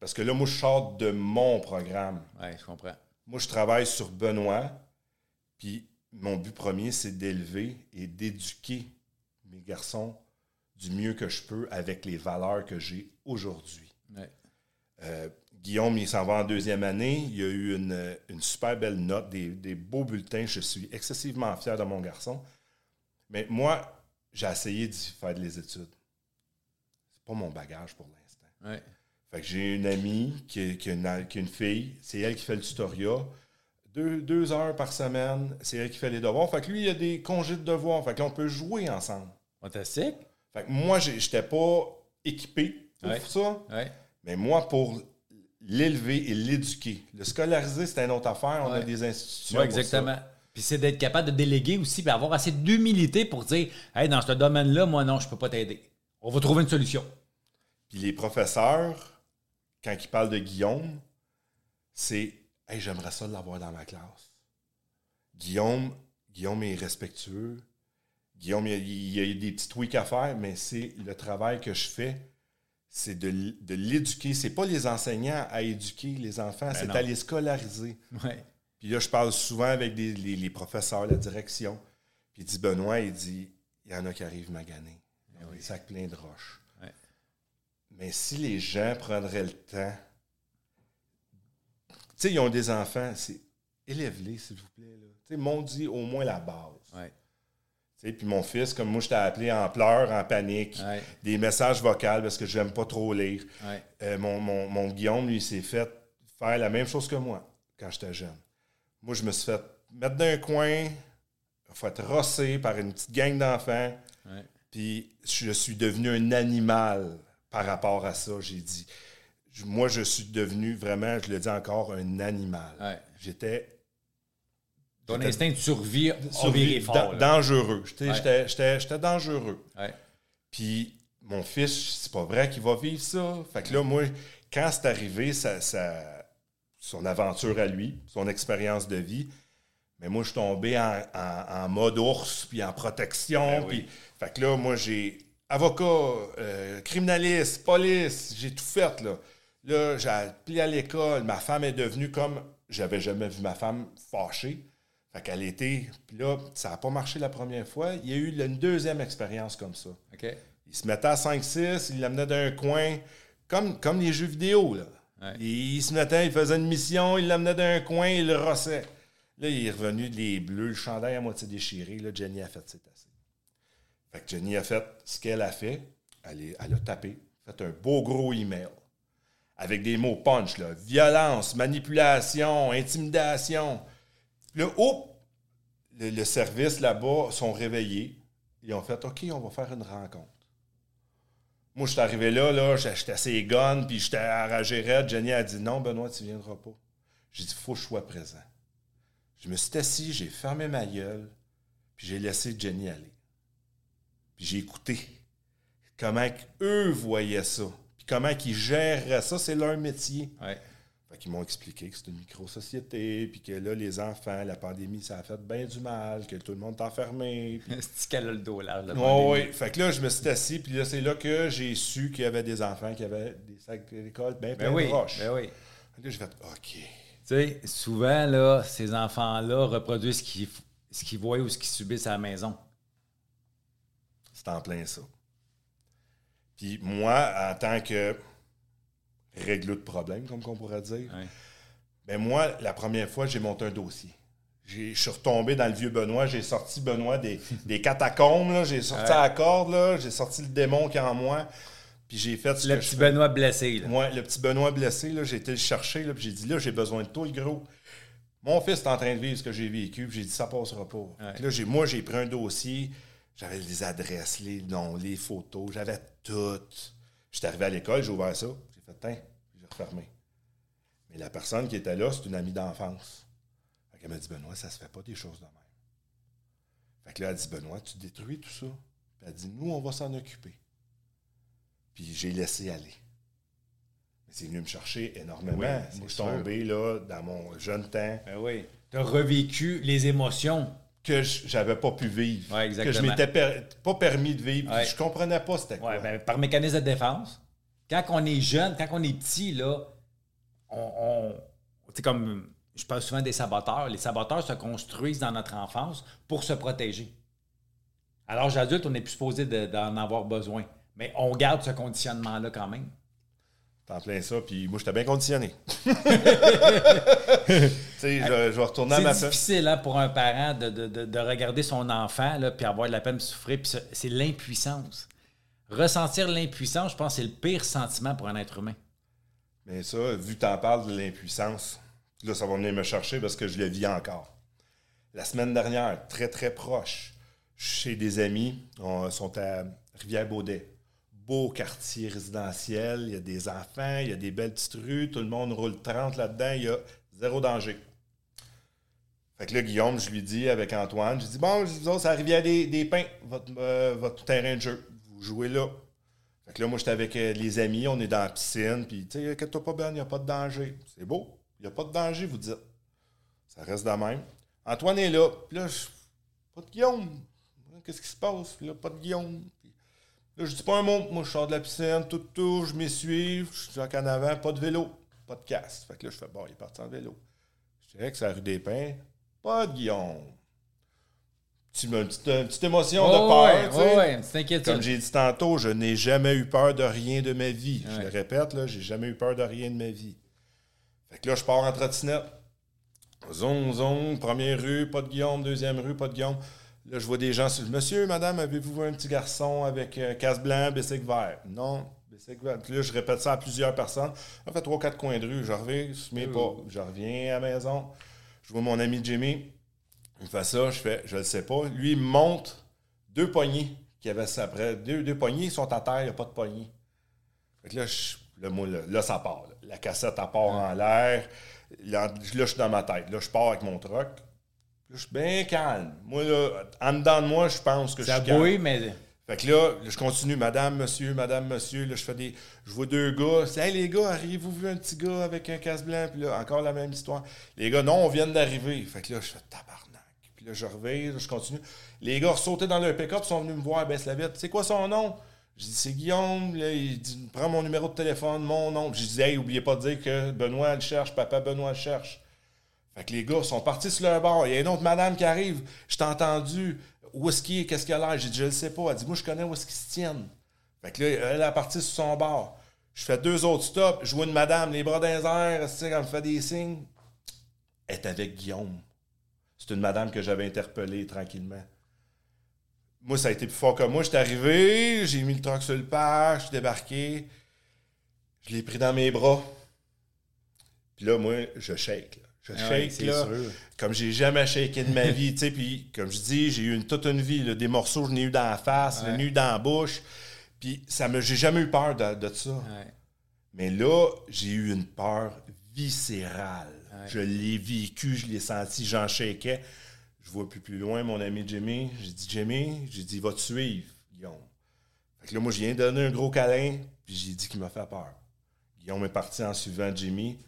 Parce que là, moi, je sors de mon programme. Oui, je comprends. Moi, je travaille sur Benoît, puis mon but premier, c'est d'élever et d'éduquer mes garçons du mieux que je peux avec les valeurs que j'ai aujourd'hui. Euh, Guillaume, il s'en va en deuxième année. Il a eu une, super belle note, des, beaux bulletins. Je suis excessivement fier de mon garçon. Mais moi, j'ai essayé de faire des études. C'est pas mon bagage pour l'instant. Que j'ai une amie qui, qui, a une, fille, c'est elle qui fait le tutoriel. Deux, heures par semaine, c'est elle qui fait les devoirs. Fait que lui, il y a des congés de devoirs. Fait que là, on peut jouer ensemble. Fantastique. Fait que moi, j'étais pas équipé pour ça. Mais moi, pour l'élever et l'éduquer. Le scolariser, c'est une autre affaire. On a des institutions. exactement. Puis c'est d'être capable de déléguer aussi, puis avoir assez d'humilité pour dire Hey, dans ce domaine-là, moi, non, je peux pas t'aider. On va trouver une solution. Puis les professeurs, quand il parle de Guillaume, c'est Hey, j'aimerais ça l'avoir dans ma classe. Guillaume, Guillaume est respectueux. Guillaume, il y, a, des petits tweaks à faire, mais c'est le travail que je fais, c'est de, de l'éduquer. C'est pas les enseignants à éduquer les enfants, ben c'est à les scolariser. Puis là, je parle souvent avec les, professeurs, la direction. Puis il dit Benoît, il dit il y en a qui arrivent maganés. Ben oui. Plein de roches. Mais si les gens prendraient le temps, tu sais, ils ont des enfants, c'est élève-les, s'il vous plaît. Tu sais, m'ont dit au moins la base. Ouais. Puis mon fils, comme moi, je t'ai appelé en pleurs, en panique, des messages vocaux parce que je n'aime pas trop lire. Euh, mon, mon, Guillaume, lui, s'est fait faire la même chose que moi quand j'étais jeune. Moi, je me suis fait mettre dans un coin, fait rosser par une petite gang d'enfants. Puis je suis devenu un animal par rapport à ça. J'ai dit, moi, je suis devenu vraiment, je le dis encore, un animal. J'étais. Ton instinct de survie, survie fort, dangereux. J'étais dangereux. Puis mon fils, c'est pas vrai qu'il va vivre ça. Fait que là, moi, quand c'est arrivé, ça, son aventure à lui, son expérience de vie, mais moi, je suis tombé en, mode ours, puis en protection. Ben puis, Fait que là, moi, j'ai avocat, euh, criminaliste, police, j'ai tout fait, là. Là, j'ai appelé à l'école. Ma femme est devenue comme. J'avais jamais vu ma femme fâchée. Fait qu'elle était. Puis là, ça n'a pas marché la première fois. Il y a eu une deuxième expérience comme ça. Il se mettait à 5-6, il l'amenait d'un coin, comme, comme les jeux vidéo. Là. Il se mettait, il faisait une mission, il l'amenait d'un coin, il le rossait. Là, il est revenu les bleus, le chandail à moitié déchiré. Là, Jenny a fait c'est assez. Jenny a fait ce qu'elle a fait. Elle, elle a tapé, fait un beau gros email avec des mots punch, violence, manipulation, intimidation. Le haut, le, service là-bas sont réveillés. Ils ont fait OK, on va faire une rencontre. Moi, je suis arrivé là, là j'étais assez gun, puis j'étais enragé raide. Jenny a dit Non, Benoît, tu ne viendras pas. J'ai dit Faut que je sois présent. Je me suis assis, j'ai fermé ma gueule, puis j'ai laissé Jenny aller. Puis j'ai écouté comment eux voyaient ça comment ils gèrent ça, c'est leur métier. Ouais. Fait qu'ils m'ont expliqué que c'est une micro-société, puis que là, les enfants, la pandémie, ça a fait bien du mal, que tout le monde est enfermé. c'est qu'elle a le dos là. Oui, Fait que là, je me suis assis, puis là, c'est là que j'ai su qu'il y avait des enfants qui avaient des sacs d'école bien ben oui, de roches. Ben oui. Là, j'ai fait OK. Tu sais, souvent, là, ces enfants-là reproduisent ce qu'ils voient ou ce qu'ils subissent à la maison. C'est en plein ça. Puis moi, en tant que règle de problème, comme on pourrait dire, ben moi, la première fois, j'ai monté un dossier. Je suis retombé dans le vieux Benoît, j'ai sorti Benoît des, catacombes, j'ai sorti la corde, j'ai sorti le démon qui est en moi, puis j'ai fait ce Le petit Benoît blessé. Là. le petit Benoît blessé, j'ai été le chercher, puis j'ai dit là, j'ai besoin de toi, le gros. Mon fils est en train de vivre ce que j'ai vécu, puis j'ai dit ça passera pas. Là, moi, j'ai pris un dossier, j'avais les adresses, les noms, les photos, j'avais tout. J'étais arrivé à l'école, j'ai ouvert ça, j'ai fait, tiens, j'ai refermé. Mais la personne qui était là, c'est une amie d'enfance. Elle m'a dit, Benoît, ça se fait pas des choses de même. Fait que là, elle dit, Benoît, tu détruis tout ça. Puis elle a dit, nous, on va s'en occuper. Puis j'ai laissé aller. Mais c'est venu me chercher énormément. Moi, je suis tombé là, dans mon jeune temps. Ben oui. Tu as revécu les émotions que j'avais pas pu vivre. que je m'étais pas permis de vivre. Je Je comprenais pas c'était quoi. Ben, par mécanisme de défense, quand on est jeune, quand on est petit, là, on, comme je parle souvent des saboteurs. Les saboteurs se construisent dans notre enfance pour se protéger. À l'âge adulte, on n'est plus supposé d'en avoir besoin. Mais on garde ce conditionnement-là quand même. T'en plein ça, puis moi, j'étais bien conditionné. tu sais, je, vais retourner à ma C'est difficile hein, pour un parent de, regarder son enfant, là, puis avoir de la peine de souffrir, puis c'est l'impuissance. Ressentir l'impuissance, je pense c'est le pire sentiment pour un être humain. Mais ça, vu que tu en parles de l'impuissance, là, ça va venir me chercher parce que je le vis encore. La semaine dernière, très, très proche, chez des amis, on, sont à Rivière-Baudet beau quartier résidentiel, il y a des enfants, il y a des belles petites rues, tout le monde roule 30 là-dedans, il y a zéro danger. Fait que là, Guillaume, je lui dis avec Antoine, je dis Bon, je dis, ça arrive des, des pins, votre, euh, votre, terrain de jeu. Vous jouez là. Fait que là, moi, j'étais avec euh, les amis, on est dans la piscine, puis tu sais, inquiète-toi pas, Ben, il n'y a pas de danger. C'est beau, il n'y a pas de danger, vous dites. Ça reste de même. Antoine est là, puis là, pas de Guillaume. Qu'est-ce qui se passe? Puis là, pas de Guillaume. Là, je dis pas un mot. Moi, je sors de la piscine, tout, tout, je m'essuie, je suis en avant, pas de vélo, pas de casse. Fait que là, je fais, bon, il est parti en vélo. Je dirais que c'est la rue des Pins, pas de Guillaume. Une petite, une petite émotion de peur. une petite inquiétude. Comme j'ai dit tantôt, je n'ai jamais eu peur de rien de ma vie. Je le répète, là, j'ai jamais eu peur de rien de ma vie. Fait que là, je pars en trottinette. Zone, zone, première rue, pas de Guillaume, deuxième rue, pas de Guillaume. Là, je vois des gens sur Monsieur, madame, avez-vous vu un petit garçon avec euh, casse blanc, bicycle vert? Non, bicycle vert. Puis là, je répète ça à plusieurs personnes. Ça fait trois, quatre coins de rue. Je reviens, je pas. Je reviens à la maison. Je vois mon ami Jimmy. Il fait ça, je fais, je le sais pas. Lui, il monte deux poignées qui avaient ça après. Deux, deux poignées, ils sont à terre, il n'y a pas de poignées. Fait que là, le là, ça part. La cassette, elle part en l'air. Là, je suis dans ma tête. Là, je pars avec mon truck je suis bien calme. Moi, là, en dedans de moi, je pense que je suis calme. mais. Fait que là, je continue, madame, monsieur, madame, monsieur. Là, je fais des. Je vois deux gars. Hey, les gars, arrivez-vous vu un petit gars avec un casse blanc? Puis là, encore la même histoire. Les gars, non, on vient d'arriver. Fait que là, je fais tabarnak. Puis là, je reviens, je continue. Les gars sautés dans leur pick-up sont venus me voir, baisse la vitre. C'est quoi son nom? Je dis, c'est Guillaume, là, il dit, prends mon numéro de téléphone, mon nom. Je dis, hey, oubliez pas de dire que Benoît le cherche, papa Benoît le cherche. Fait que les gars sont partis sur leur bord. Il y a une autre madame qui arrive. Je t'ai entendu. Où est-ce qu'il est? Qu'est-ce qu'elle a? J'ai dit, je le sais pas. Elle dit, moi, je connais où est-ce qu'ils se tiennent. Fait que elle est partie sur son bord. Je fais deux autres stops. Je vois une madame, les bras dans les airs, elle me fait des signes. Elle est avec Guillaume. C'est une madame que j'avais interpellée tranquillement. Moi, ça a été plus fort que moi. J'étais arrivé, j'ai mis le truck sur le parc, je suis débarqué. Je l'ai pris dans mes bras. Puis là, moi, je shake. Je ah shake, là, comme j'ai jamais shaké de ma vie. Puis, comme je dis, j'ai eu une, toute une vie. des morceaux, je n'ai eu dans la face, je eu dans la bouche. Puis, ça me, j'ai jamais eu peur de, ça. Mais là, j'ai eu une peur viscérale. Je l'ai vécu, je l'ai senti, j'en shakeais. Je vois plus plus loin mon ami Jimmy. J'ai dit, Jimmy, j'ai dit, va te suivre, Guillaume. Fait que là, moi, je viens de donner un gros câlin, puis j'ai dit qu'il m'a fait peur. Guillaume est parti en suivant Jimmy.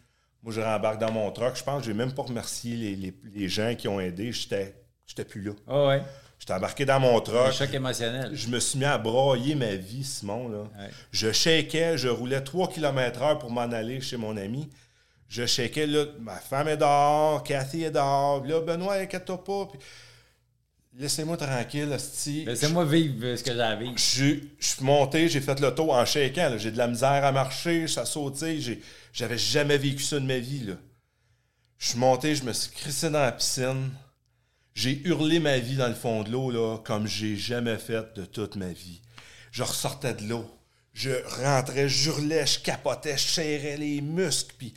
Moi, je rembarque dans mon truck. Je pense que je n'ai même pas remercié les, gens qui ont aidé. J'étais, j'étais plus là. Ah ouais. J'étais embarqué dans mon truck. choc émotionnel. Je me suis mis à broyer ma vie, Simon. Là. Je shakeais, je roulais 3 km heure pour m'en aller chez mon ami je checkais, là, ma femme est dehors, Cathy est dehors, là, Benoît, inquiète-toi pas. Laissez-moi tranquille, Laissez-moi vivre ce que j'ai à vivre. Je suis monté, j'ai fait le tour en shaking. J'ai de la misère à marcher, ça sauté. J'avais jamais vécu ça de ma vie. Je suis monté, je me suis crissé dans la piscine. J'ai hurlé ma vie dans le fond de l'eau, comme j'ai jamais fait de toute ma vie. Je ressortais de l'eau. Je rentrais, je hurlais, je capotais, je serrais les muscles, puis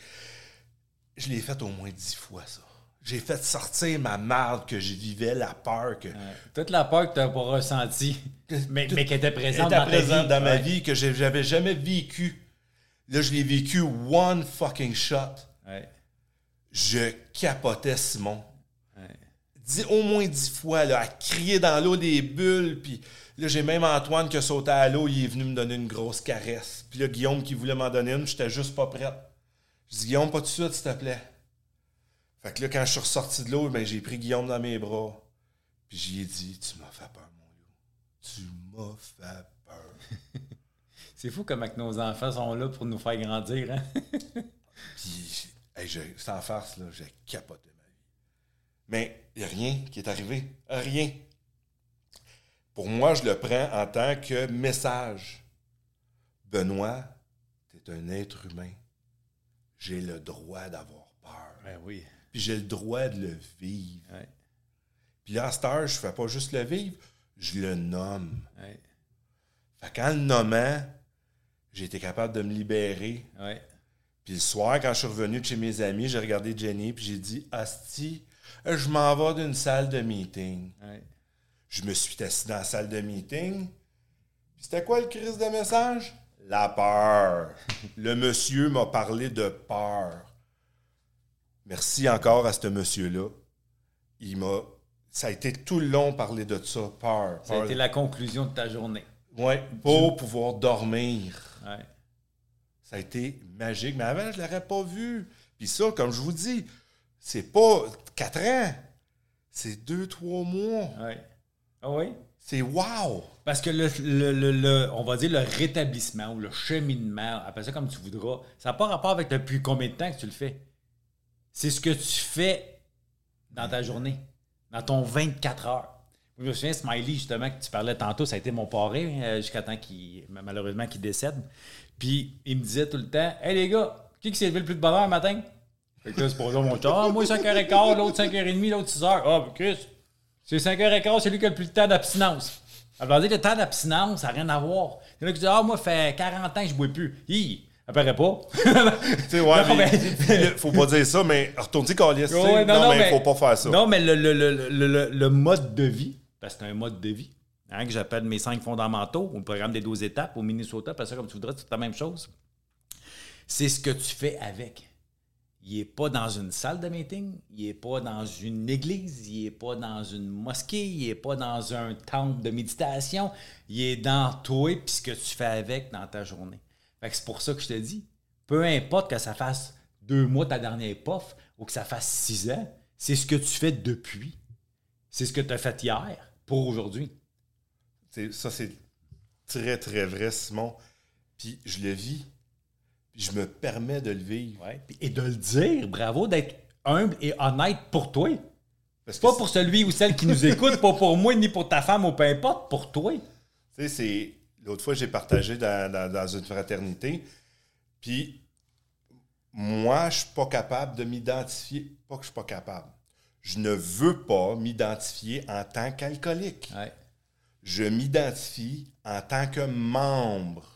je l'ai fait au moins dix fois, ça. J'ai fait sortir ma marde que je vivais, la peur que. toute la peur que tu n'as pas ressentie, mais, mais qui était présente, dans, présente dans ma vie, que j'avais jamais vécu. Là, je l'ai vécu one fucking shot. Je capotais Simon. Au moins dix fois, là, à crier dans l'eau des bulles, puis là, j'ai même Antoine qui a sauté à l'eau, il est venu me donner une grosse caresse. Puis là, Guillaume qui voulait m'en donner une, j'étais juste pas prête. Je dis, Guillaume, pas tout de suite, s'il te plaît. Fait que là, quand je suis ressorti de l'eau, ben, j'ai pris Guillaume dans mes bras. Puis j'y ai dit, tu m'as fait peur, mon loup. Tu m'as fait peur. C'est fou comme que nos enfants sont là pour nous faire grandir, hein? Puis, hey, sans farce, là, j'ai capoté ma vie. Mais il n'y a rien qui est arrivé. Rien. Pour moi, je le prends en tant que message. Benoît, tu es un être humain j'ai le droit d'avoir peur. Ben oui. Puis j'ai le droit de le vivre. Puis là, à cette heure, je fais pas juste le vivre, je le nomme. Ouais. Fait qu'en le nommant, j'ai été capable de me libérer. Puis le soir, quand je suis revenu de chez mes amis, j'ai regardé Jenny, puis j'ai dit Asti, je m'en vais d'une salle de meeting. Je me suis assis dans la salle de meeting. C'était quoi le crise de message? La peur. Le monsieur m'a parlé de peur. Merci encore à ce monsieur-là. Il m'a. Ça a été tout le long parler de ça, peur. Ça a été la conclusion de ta journée. Oui, pour pouvoir dormir. Ouais. Ça a été magique. Mais avant, je ne l'aurais pas vu. Puis ça, comme je vous dis, c'est pas quatre ans. C'est deux, trois mois. Oui. Ah oui? C'est wow! Parce que le, on va dire le rétablissement ou le cheminement, appelle ça comme tu voudras, ça n'a pas rapport avec depuis combien de temps que tu le fais? C'est ce que tu fais dans ta journée, dans ton 24 heures. Je me souviens, Smiley, justement, que tu parlais tantôt, ça a été mon parrain euh, jusqu'à temps qu'il, malheureusement, qu'il décède. Puis il me disait tout le temps Hey les gars, qui, s'est levé le plus de bonheur matin Fait que là, c'est pour ça, mon chat. Ah, moi 5h15, l'autre 5h30, l'autre 6h. Ah, oh, Chris, c'est 5h15, c'est lui qui a le plus de temps d'abstinence. Alors, le temps d'abstinence, ça n'a rien à voir. Il y en a qui disent Ah, moi, fait 40 ans que je ne bois plus. Ça paraît pas. tu sais, ouais, mais, faut pas dire ça, mais retourne-y. Ouais, non, non, mais il faut pas faire ça. Non, mais le, le, le, le mode de vie, parce que c'est un mode de vie, hein, que j'appelle mes cinq fondamentaux, le programme des 12 étapes au Minnesota, parce que comme tu voudrais, c'est la même chose. C'est ce que tu fais avec il n'est pas dans une salle de meeting, il n'est pas dans une église, il n'est pas dans une mosquée, il n'est pas dans un temple de méditation, il est dans toi et ce que tu fais avec dans ta journée. C'est pour ça que je te dis, peu importe que ça fasse deux mois ta dernière pof ou que ça fasse six ans, c'est ce que tu fais depuis. C'est ce que tu as fait hier pour aujourd'hui. Ça, c'est très, très vrai, Simon. Puis je le vis. Puis je me permets de le vivre. Et de le dire. Bravo d'être humble et honnête pour toi. pas pour celui ou celle qui nous écoute, pas pour moi, ni pour ta femme ou peu importe, pour toi. Tu sais, c'est. L'autre fois, j'ai partagé dans, une fraternité. Puis moi, je suis pas capable de m'identifier. Pas que je suis pas capable. Je ne veux pas m'identifier en tant qu'alcoolique. Je m'identifie en tant que membre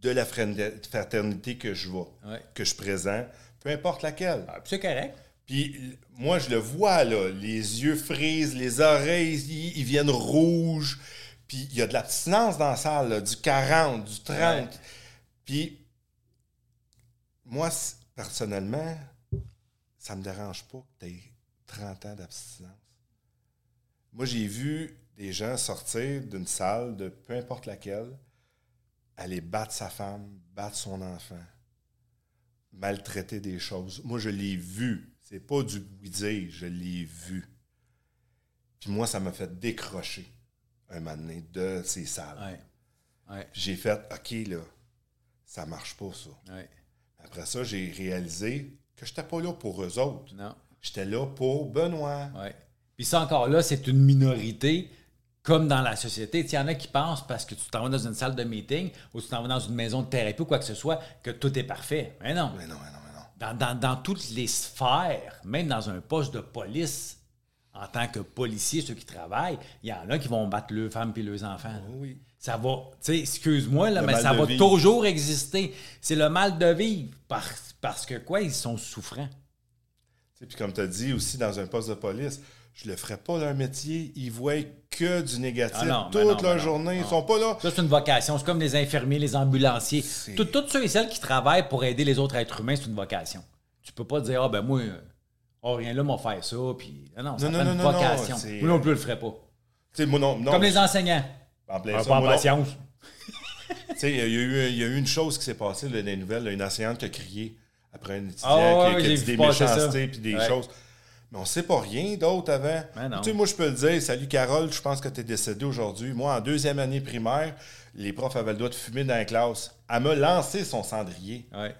de la fraternité que je vois, que je présente, peu importe laquelle. Ah, c'est correct. Puis moi, je le vois, là, les yeux frisent, les oreilles, ils, viennent rouges. Puis il y a de l'abstinence dans la salle, du 40, du 30. Puis moi, personnellement, ça me dérange pas que tu aies 30 ans d'abstinence. Moi, j'ai vu des gens sortir d'une salle de peu importe laquelle, aller battre sa femme, battre son enfant, maltraiter des choses. Moi, je l'ai vu. C'est pas du oui je l'ai vu. Puis moi, ça m'a fait décrocher un moment donné de ces salles. J'ai fait, OK, là, ça marche pas, ça. Après ça, j'ai réalisé que je n'étais pas là pour eux autres. Non. J'étais là pour Benoît. Ouais. Puis ça, encore là, c'est une minorité comme dans la société. Il y en a qui pensent parce que tu t'en vas dans une salle de meeting ou tu t'en vas dans une maison de thérapie ou quoi que ce soit, que tout est parfait. Mais non. Mais non, mais non, mais non. Dans, dans, toutes les sphères, même dans un poste de police, en tant que policier, ceux qui travaillent, il y en a qui vont battre leurs femmes et leurs enfants. oui. Ça va, tu sais, excuse-moi, là, mais ça va toujours exister. C'est le mal de vivre parce, parce que quoi, ils sont souffrants. Puis comme tu as dit aussi dans un poste de police, je le ferais pas leur métier. Ils voient que du négatif ah toute leur journée. Ils sont pas là. Ça, c'est une vocation. C'est comme les infirmiers, les ambulanciers. Tous ceux et celles qui travaillent pour aider les autres êtres humains, c'est une vocation. Tu peux pas dire, ah ben moi, oh, rien là m'a fait ça. Puis, non, non, c'est une vocation. moi non plus, je le ferais pas. Moi non, Comme les enseignants. En plein Pas en patience. il y, a eu une chose qui s'est passée dans les nouvelles, une enseignante qui a crié après un étudiant qui, a dit des méchancetés puis des choses. Mais on ne sait pas rien d'autre avant. Tu sais, moi, je peux le dire, salut Carole, je pense que tu es décédé aujourd'hui. Moi, en deuxième année primaire, les profs avaient le droit de fumer dans la classe. Elle m'a lancé son cendrier. Ouais.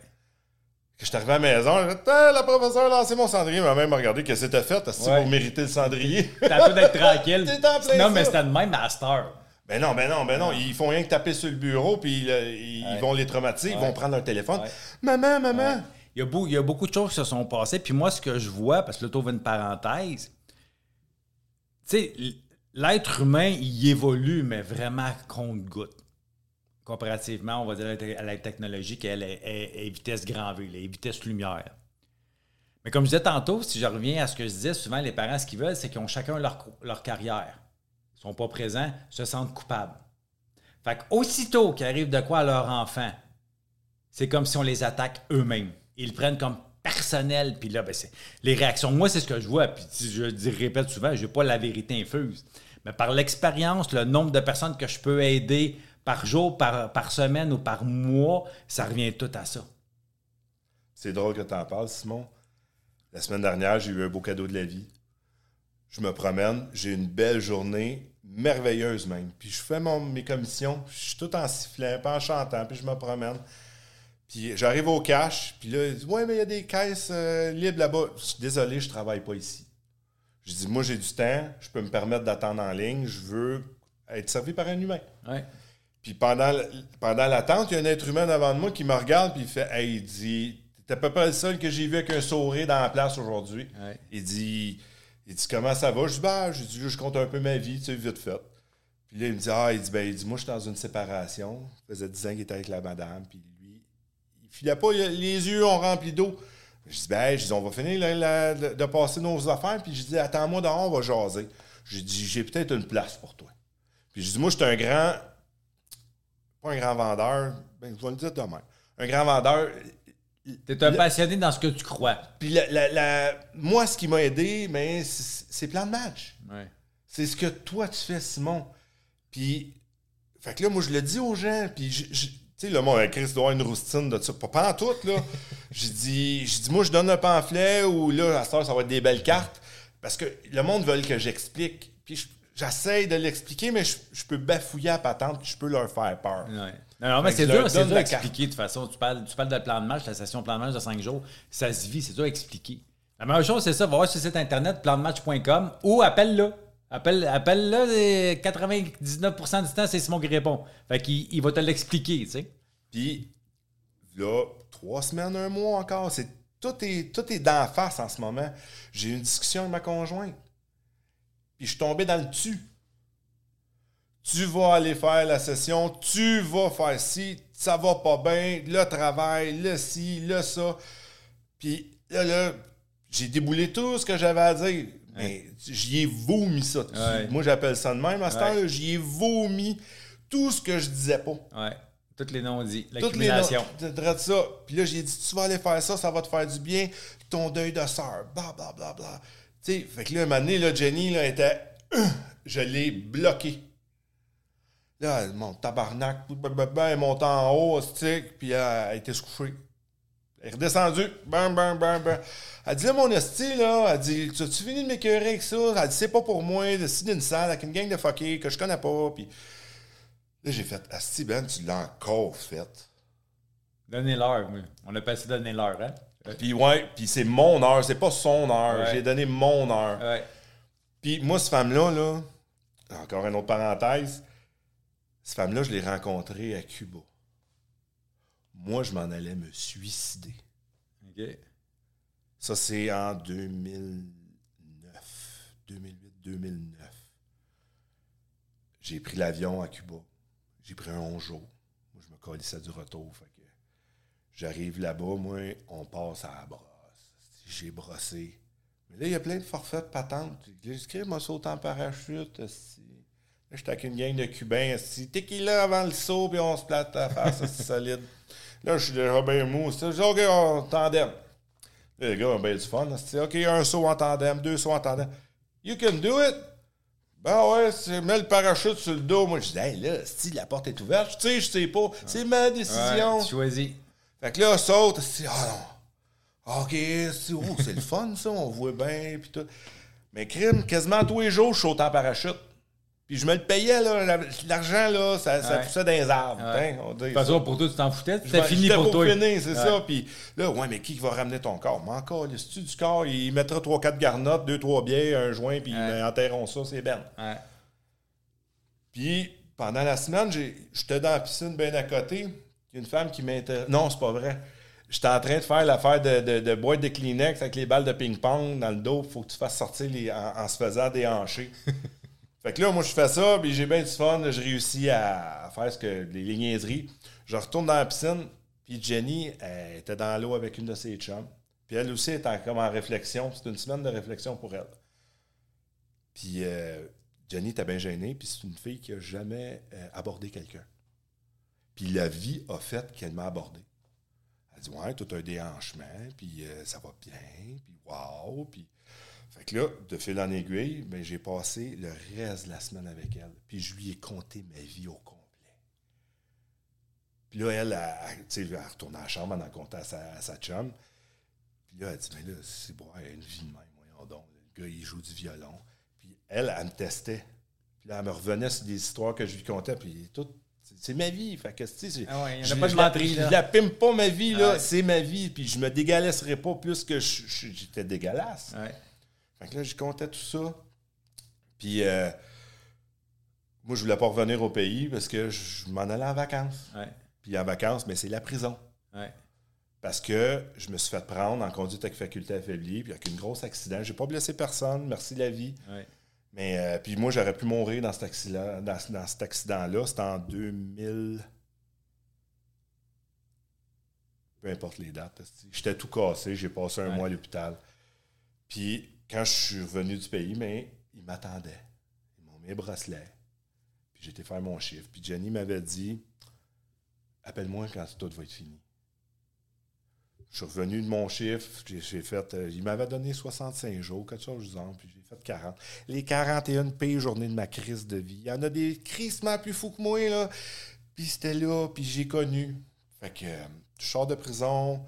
Que je suis arrivé à la maison, j'ai dit la professeure a lancé mon cendrier. Ma mère m'a regardé, qu'est-ce que t'as fait? Est-ce pour mériter le cendrier? T'as peu d'être tranquille. non, mais c'était de même master. Ben non, ben non, ben non. Ils font rien que taper sur le bureau, puis ils vont les traumatiser, ils vont prendre leur téléphone. Maman, maman. Il y, a beau, il y, a beaucoup de choses qui se sont passées. Puis moi, ce que je vois, parce que là, tu une parenthèse, tu sais, l'être humain, il évolue, mais vraiment compte-goutte. Comparativement, on va dire, à la technologie qui est, vitesse grand V, est vitesse lumière. Mais comme je disais tantôt, si je reviens à ce que je disais, souvent, les parents, ce qu'ils veulent, c'est qu'ils ont chacun leur, leur carrière sont pas présents, se sentent coupables. Fait qu'aussitôt qu'il arrive de quoi à leur enfant, c'est comme si on les attaque eux-mêmes. Ils le prennent comme personnel, puis là, ben, c'est les réactions. Moi, c'est ce que je vois, puis je le répète souvent, je n'ai pas la vérité infuse. Mais par l'expérience, le nombre de personnes que je peux aider par jour, par, par semaine ou par mois, ça revient tout à ça. C'est drôle que tu en parles, Simon. La semaine dernière, j'ai eu un beau cadeau de la vie. Je me promène, j'ai une belle journée, merveilleuse même. Puis je fais mon, mes commissions, je suis tout en sifflant, pas en chantant, puis je me promène. Puis j'arrive au cash, puis là, il dit Ouais, mais il y a des caisses euh, libres là-bas. Je suis désolé, je travaille pas ici. Je dis Moi, j'ai du temps, je peux me permettre d'attendre en ligne, je veux être servi par un humain. Puis pendant, pendant l'attente, il y a un être humain devant moi qui me regarde, puis il fait Hey, il dit T'es à peu près le seul que j'ai vu avec un sourire dans la place aujourd'hui. Il dit il dit Comment ça va? Je dis Bah, je, dis, je compte un peu ma vie, tu sais, vite fait. Puis là, il me dit Ah, il dit, ben, il dit Moi, je suis dans une séparation. Ça faisait 10 ans qu'il était avec la madame. Puis lui, il filait pas, les yeux ont rempli d'eau. Je dis Ben, je dis, on va finir de, passer nos affaires. Puis je dis Attends-moi dehors, on va jaser. J'ai dit J'ai peut-être une place pour toi. Puis je dis Moi, je suis un grand. Pas un grand vendeur. Ben, je vais le dire demain. Un grand vendeur, T'es un passionné dans ce que tu crois. Puis la, moi, ce qui m'a aidé, mais c'est plan de match. C'est ce que toi, tu fais, Simon. Puis, fait que là, moi, je le dis aux gens, puis tu sais, le mot Chris doit avoir une roustine de ça. Pas en tout, là. j'ai dit, dit, moi, je donne un pamphlet ou là, à ça va être des belles cartes. Parce que le monde veut que j'explique. Puis, j'essaie de l'expliquer, mais je, peux bafouiller à patente, je peux leur faire peur. Non, non, mais c'est dur, c'est dur à expliquer de toute façon. Tu parles, tu parles de plan de match, la session plan de match de 5 jours, ça se vit, c'est dur à expliquer. La meilleure chose, c'est ça, va voir sur le site internet plandematch.com ou appelle-le. Appelle, appelle-le, 99% du temps, c'est Simon qui répond. Fait qu'il il va te l'expliquer, tu sais. Puis, là, trois semaines, un mois encore, c'est tout est, tout est d'en face en ce moment. J'ai eu une discussion avec ma conjointe. Puis je suis tombé dans le tu. Tu vas aller faire la session, tu vas faire ci, ça va pas bien, le travail, le ci, le ça. Puis là, là, j'ai déboulé tout ce que j'avais à dire. Mais j'y ai vomi ça. Moi, j'appelle ça de même. À ce temps-là, j'y ai vomi tout ce que je disais pas. Ouais. Toutes les non-dits, l'accumulation. ça. Puis là, j'ai dit, tu vas aller faire ça, ça va te faire du bien. Ton deuil de sœur, bla, bla, bla, bla. Tu sais, fait que là, un moment donné, là, Jenny, là, était... je l'ai bloqué. Là, mon tabarnak, elle est montée en haut, stick, puis elle, était se coucher. Elle est redescendue. Bam, bam, bam, bam. Elle dit, là, mon esti, là, elle dit, tu as-tu fini de m'écœurer avec ça? Elle dit, c'est pas pour moi, de signer une salle avec une gang de fuckers que je connais pas. Puis là, j'ai fait, esti, ben, tu l'as encore fait. Donnez l'heure, oui. On a passé donner l'heure, hein? Puis ouais, puis c'est mon heure, c'est pas son heure. J'ai donné mon heure. Ouais. Puis moi, cette femme-là, là, encore une autre parenthèse, cette femme-là, je l'ai rencontrée à Cuba. Moi, je m'en allais me suicider. OK. Ça, c'est en 2009. 2008-2009. J'ai pris l'avion à Cuba. J'ai pris un 11 jours. Moi, je me colissais du retour. Fait j'arrive là-bas, moi, on passe à la brosse. J'ai brossé. Mais là, il y a plein de forfaits de patentes. J'ai écrit, moi, saute en parachute. Là, j'étais avec une gang de Cubains. T'es qui là avant le saut, puis on se plate à face, c'est solide. Là, je suis déjà bien mou. Je dis, OK, on tandem. Là, les gars ont bien du fun. OK, un saut en tandem, deux sauts en tandem. You can do it. Ben ouais, c'est mets le parachute sur le dos. Moi, je dis, hey, là, si la porte est ouverte, tu sais, je sais pas. C'est ma décision. Ouais, choisis. Fait que là, saute. Ah non. OK, c'est le fun, ça, on voit bien, puis tout. Mais crime, quasiment tous les jours, je saute en parachute. Puis je me le payais, là. L'argent, là, ça, ça poussait dans les arbres. Ouais. Hein, de toute façon, pour toi, tu t'en foutais. C'était fini pour, pour toi. c'est ça. Puis là, ouais, mais qui va ramener ton corps? Mais encore, le tu du corps, il mettra 3-4 garnottes, 2-3 biais, un joint, puis ils enterreront ça, c'est ben. Puis pendant la semaine, j'étais dans la piscine bien à côté. Il y a une femme qui m'intéresse. Non, c'est pas vrai. J'étais en train de faire l'affaire de, de, de, boîte de Kleenex avec les balles de ping-pong dans le dos. Il faut que tu fasses sortir les, en, se faisant déhancher. fait que là, moi, je fais ça, puis j'ai bien du fun. Je réussis à, faire ce que les, niaiseries. Je retourne dans la piscine, puis Jenny elle était dans l'eau avec une de ses chums. Puis elle aussi était comme en réflexion. C'est une semaine de réflexion pour elle. Puis euh, Jenny était bien gênée, puis c'est une fille qui n'a jamais euh, abordé quelqu'un. Puis la vie a fait qu'elle m'a abordé. Elle dit Ouais, tout un déhanchement, puis euh, ça va bien, puis waouh, puis. Fait que là, de fil en aiguille, ben, j'ai passé le reste de la semaine avec elle. Puis je lui ai compté ma vie au complet. Puis là, elle, elle, elle, retourné à la chambre, elle en comptait à sa, sa chum. Puis là, elle dit Mais là, c'est bon, elle a une vie de même, voyons donc. Le gars, il joue du violon. Puis elle, elle me testait. Puis là, elle me revenait sur des histoires que je lui contais. Puis tout, c'est ma vie. Fait que, ah ouais, je, pas de la, la pime pas ma vie, là. C'est ma vie. Puis je me dégalasserai pas plus que j'étais dégueulasse. Fait que là, je comptais tout ça. Puis euh, moi, je voulais pas revenir au pays parce que je m'en allais en vacances. Puis en vacances, mais c'est la prison. Parce que je me suis fait prendre en conduite avec faculté affaiblie, puis avec un gros accident. J'ai pas blessé personne, merci la vie. Mais euh, puis moi, j'aurais pu mourir dans cet accident-là. Dans, cet accident-là. C'était en 2000. Peu importe les dates. J'étais tout cassé. J'ai passé un mois à l'hôpital. Puis quand je suis revenu du pays, mais ils m'attendaient. Ils m'ont mis un bracelet. Puis j'étais faire mon chiffre. Puis Jenny m'avait dit Appelle-moi quand tout va être fini. Je suis revenu de mon chiffre. J'ai fait. Euh, il m'avait donné 65 jours, quelque chose genre. Puis j'ai fait 40. Les 41 pires journées de ma crise de vie. Il y en a des crisements plus fous que moi, là. Puis c'était là, puis j'ai connu. Fait que euh, je sors de prison.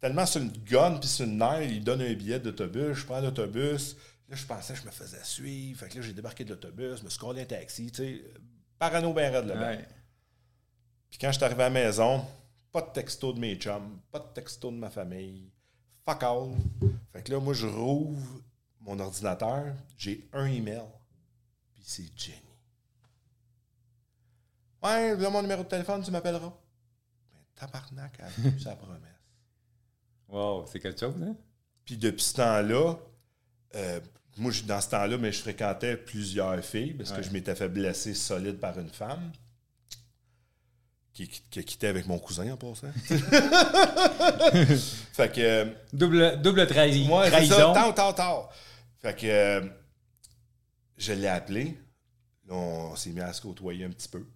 Tellement sur une gun puis sur une nerf, il donne un billet d'autobus. Je prends l'autobus. Là, je pensais que je me faisais suivre. Fait que là, j'ai débarqué de l'autobus, je me suis collé un taxi, tu sais, parano ben raide là-bas. Puis quand je suis arrivé à la maison, pas de texto de mes chums, pas de texto de ma famille. Fuck all. Fait que là, moi, je rouvre mon ordinateur, j'ai un email, puis c'est Jenny. Ouais, là, mon numéro de téléphone, tu m'appelleras. Mais tabarnak, a vu sa promesse. Wow, c'est quelque chose, hein? Puis depuis ce temps-là, euh, moi, dans ce temps-là, mais je fréquentais plusieurs filles parce que je m'étais fait blesser solide par une femme qui, qui, a quitté avec mon cousin en passant. fait que. Euh, double, double trahison. Moi, ça, tard, tard, tard. Fait que euh, je l'ai appelé. Là, on s'est mis à se côtoyer un petit peu.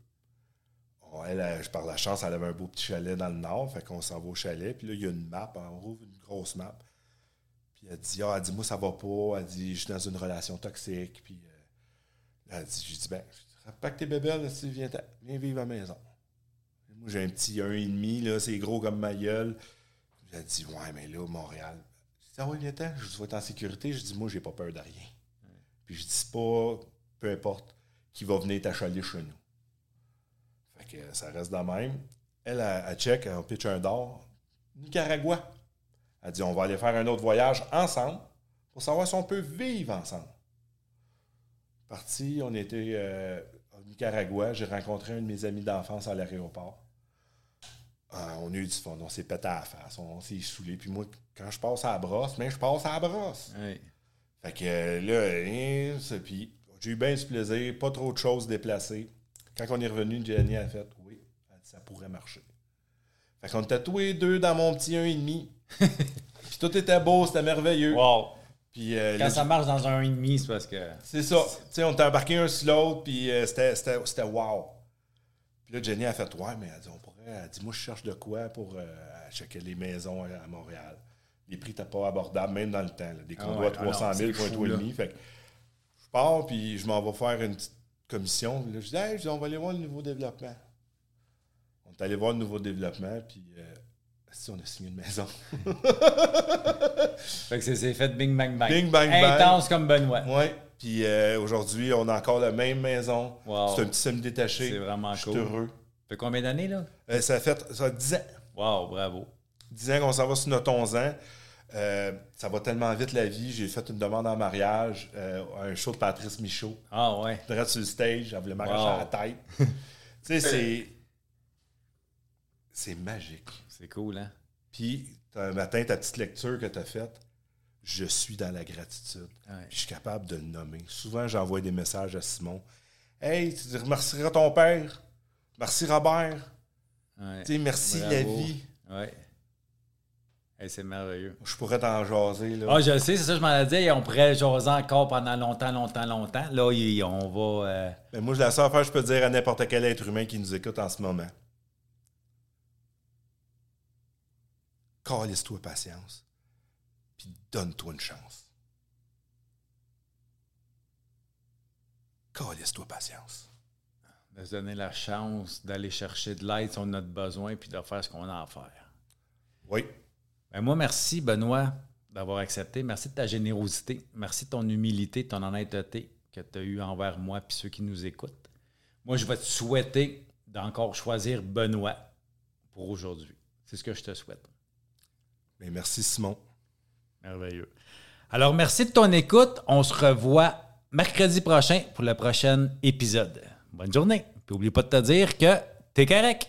elle, je par la chance, elle avait un beau petit chalet dans le nord. Fait qu'on s'en va au chalet. Puis là, il y a une map. On rouvre une grosse map. Puis elle dit, ah, elle dit, moi, ça va pas. Elle dit, je suis dans une relation toxique. Puis euh, elle dit, j'ai dit, ben, pack tes bébés, là, viens, viens vivre à la maison. Moi, j'ai un petit 1,5, là, c'est gros comme ma gueule. Elle dit, ouais, mais là, Montréal. Je dis, ah oui, viens-t'en, je vais être en sécurité. Je dis, moi, j'ai pas peur de rien. Puis je dis pas, peu importe, qui va venir t'achaler chez nous. Fait que ça reste de même. Elle, elle, check, elle pitch un d'or. Nicaragua. Elle dit on va aller faire un autre voyage ensemble pour savoir si on peut vivre ensemble. Parti, on était euh, au Nicaragua. J'ai rencontré un de mes amis d'enfance à l'aéroport. Ah, on a eu du fun, on s'est pété à la face, on s'est saoulé. Puis moi, quand je passe à la brosse, mais je passe à la brosse. Fait que là, hein, puis j'ai eu bien du plaisir, pas trop de choses déplacées. Quand on est revenu, Jenny a fait Oui, ça pourrait marcher. Fait qu'on était tous les deux dans mon petit 1,5. puis tout était beau, c'était merveilleux. Wow. Puis, euh, Quand ça marche dans un 1,5, c'est parce que. C'est ça. Tu sais, on était embarqué un sur l'autre, puis euh, c'était wow. Puis là, Jenny a fait Ouais, mais elle dit, on. Elle dit Moi, je cherche de quoi pour euh, checker les maisons à Montréal. Les prix n'étaient pas abordables, même dans le temps. Des ah condos à 300 000 pour un toit et demi. Fait que je pars, puis je m'en vais faire une petite commission. Là, je dis Hey, on va aller voir le nouveau développement. On est allé voir le nouveau développement, puis. Euh, si on a signé une maison. fait que c'est fait bing bang bang. Bing bang bang. Intense comme Benoît. Oui. Puis euh, aujourd'hui, on a encore la même maison. C'est un petit semi-détaché. C'est vraiment Je suis cool. heureux. Ça fait combien d'années, là? Euh, ça fait ça 10 ans. Wow, bravo. 10 ans qu'on s'en va sur notre 11 ans. Euh, ça va tellement vite la vie. J'ai fait une demande en mariage à un show de Patrice Michaud. Ah ouais. Direct sur le stage, elle voulait m'arracher à la tête. tu sais, c'est. C'est magique. C'est cool, hein? Puis, un matin, ta petite lecture que tu as faite, je suis dans la gratitude. Je suis capable de le nommer. Souvent, j'envoie des messages à Simon. Hey, tu remercieras ton père? Merci Robert. Ouais. merci la vie. Ouais. c'est merveilleux. Je pourrais t'en jaser. Là. Ah, je sais, c'est ça, je m'en ai dit. On pourrait jaser encore pendant longtemps, longtemps, longtemps. Là, on va. Euh, Mais moi, la seule affaire je peux dire à n'importe quel être humain qui nous écoute en ce moment calisse-toi patience, puis donne-toi une chance. Calisse-toi patience. De se donner la chance d'aller chercher de l'aide si on a besoin, puis de faire ce qu'on a à faire. Oui. Ben moi, merci, Benoît, d'avoir accepté. Merci de ta générosité. Merci de ton humilité, de ton honnêteté que tu as eu envers moi et ceux qui nous écoutent. Moi, je vais te souhaiter d'encore choisir Benoît pour aujourd'hui. C'est ce que je te souhaite merci, Simon. Merveilleux. Alors, merci de ton écoute. On se revoit mercredi prochain pour le prochain épisode. Bonne journée. Puis, n'oublie pas de te dire que t'es correct.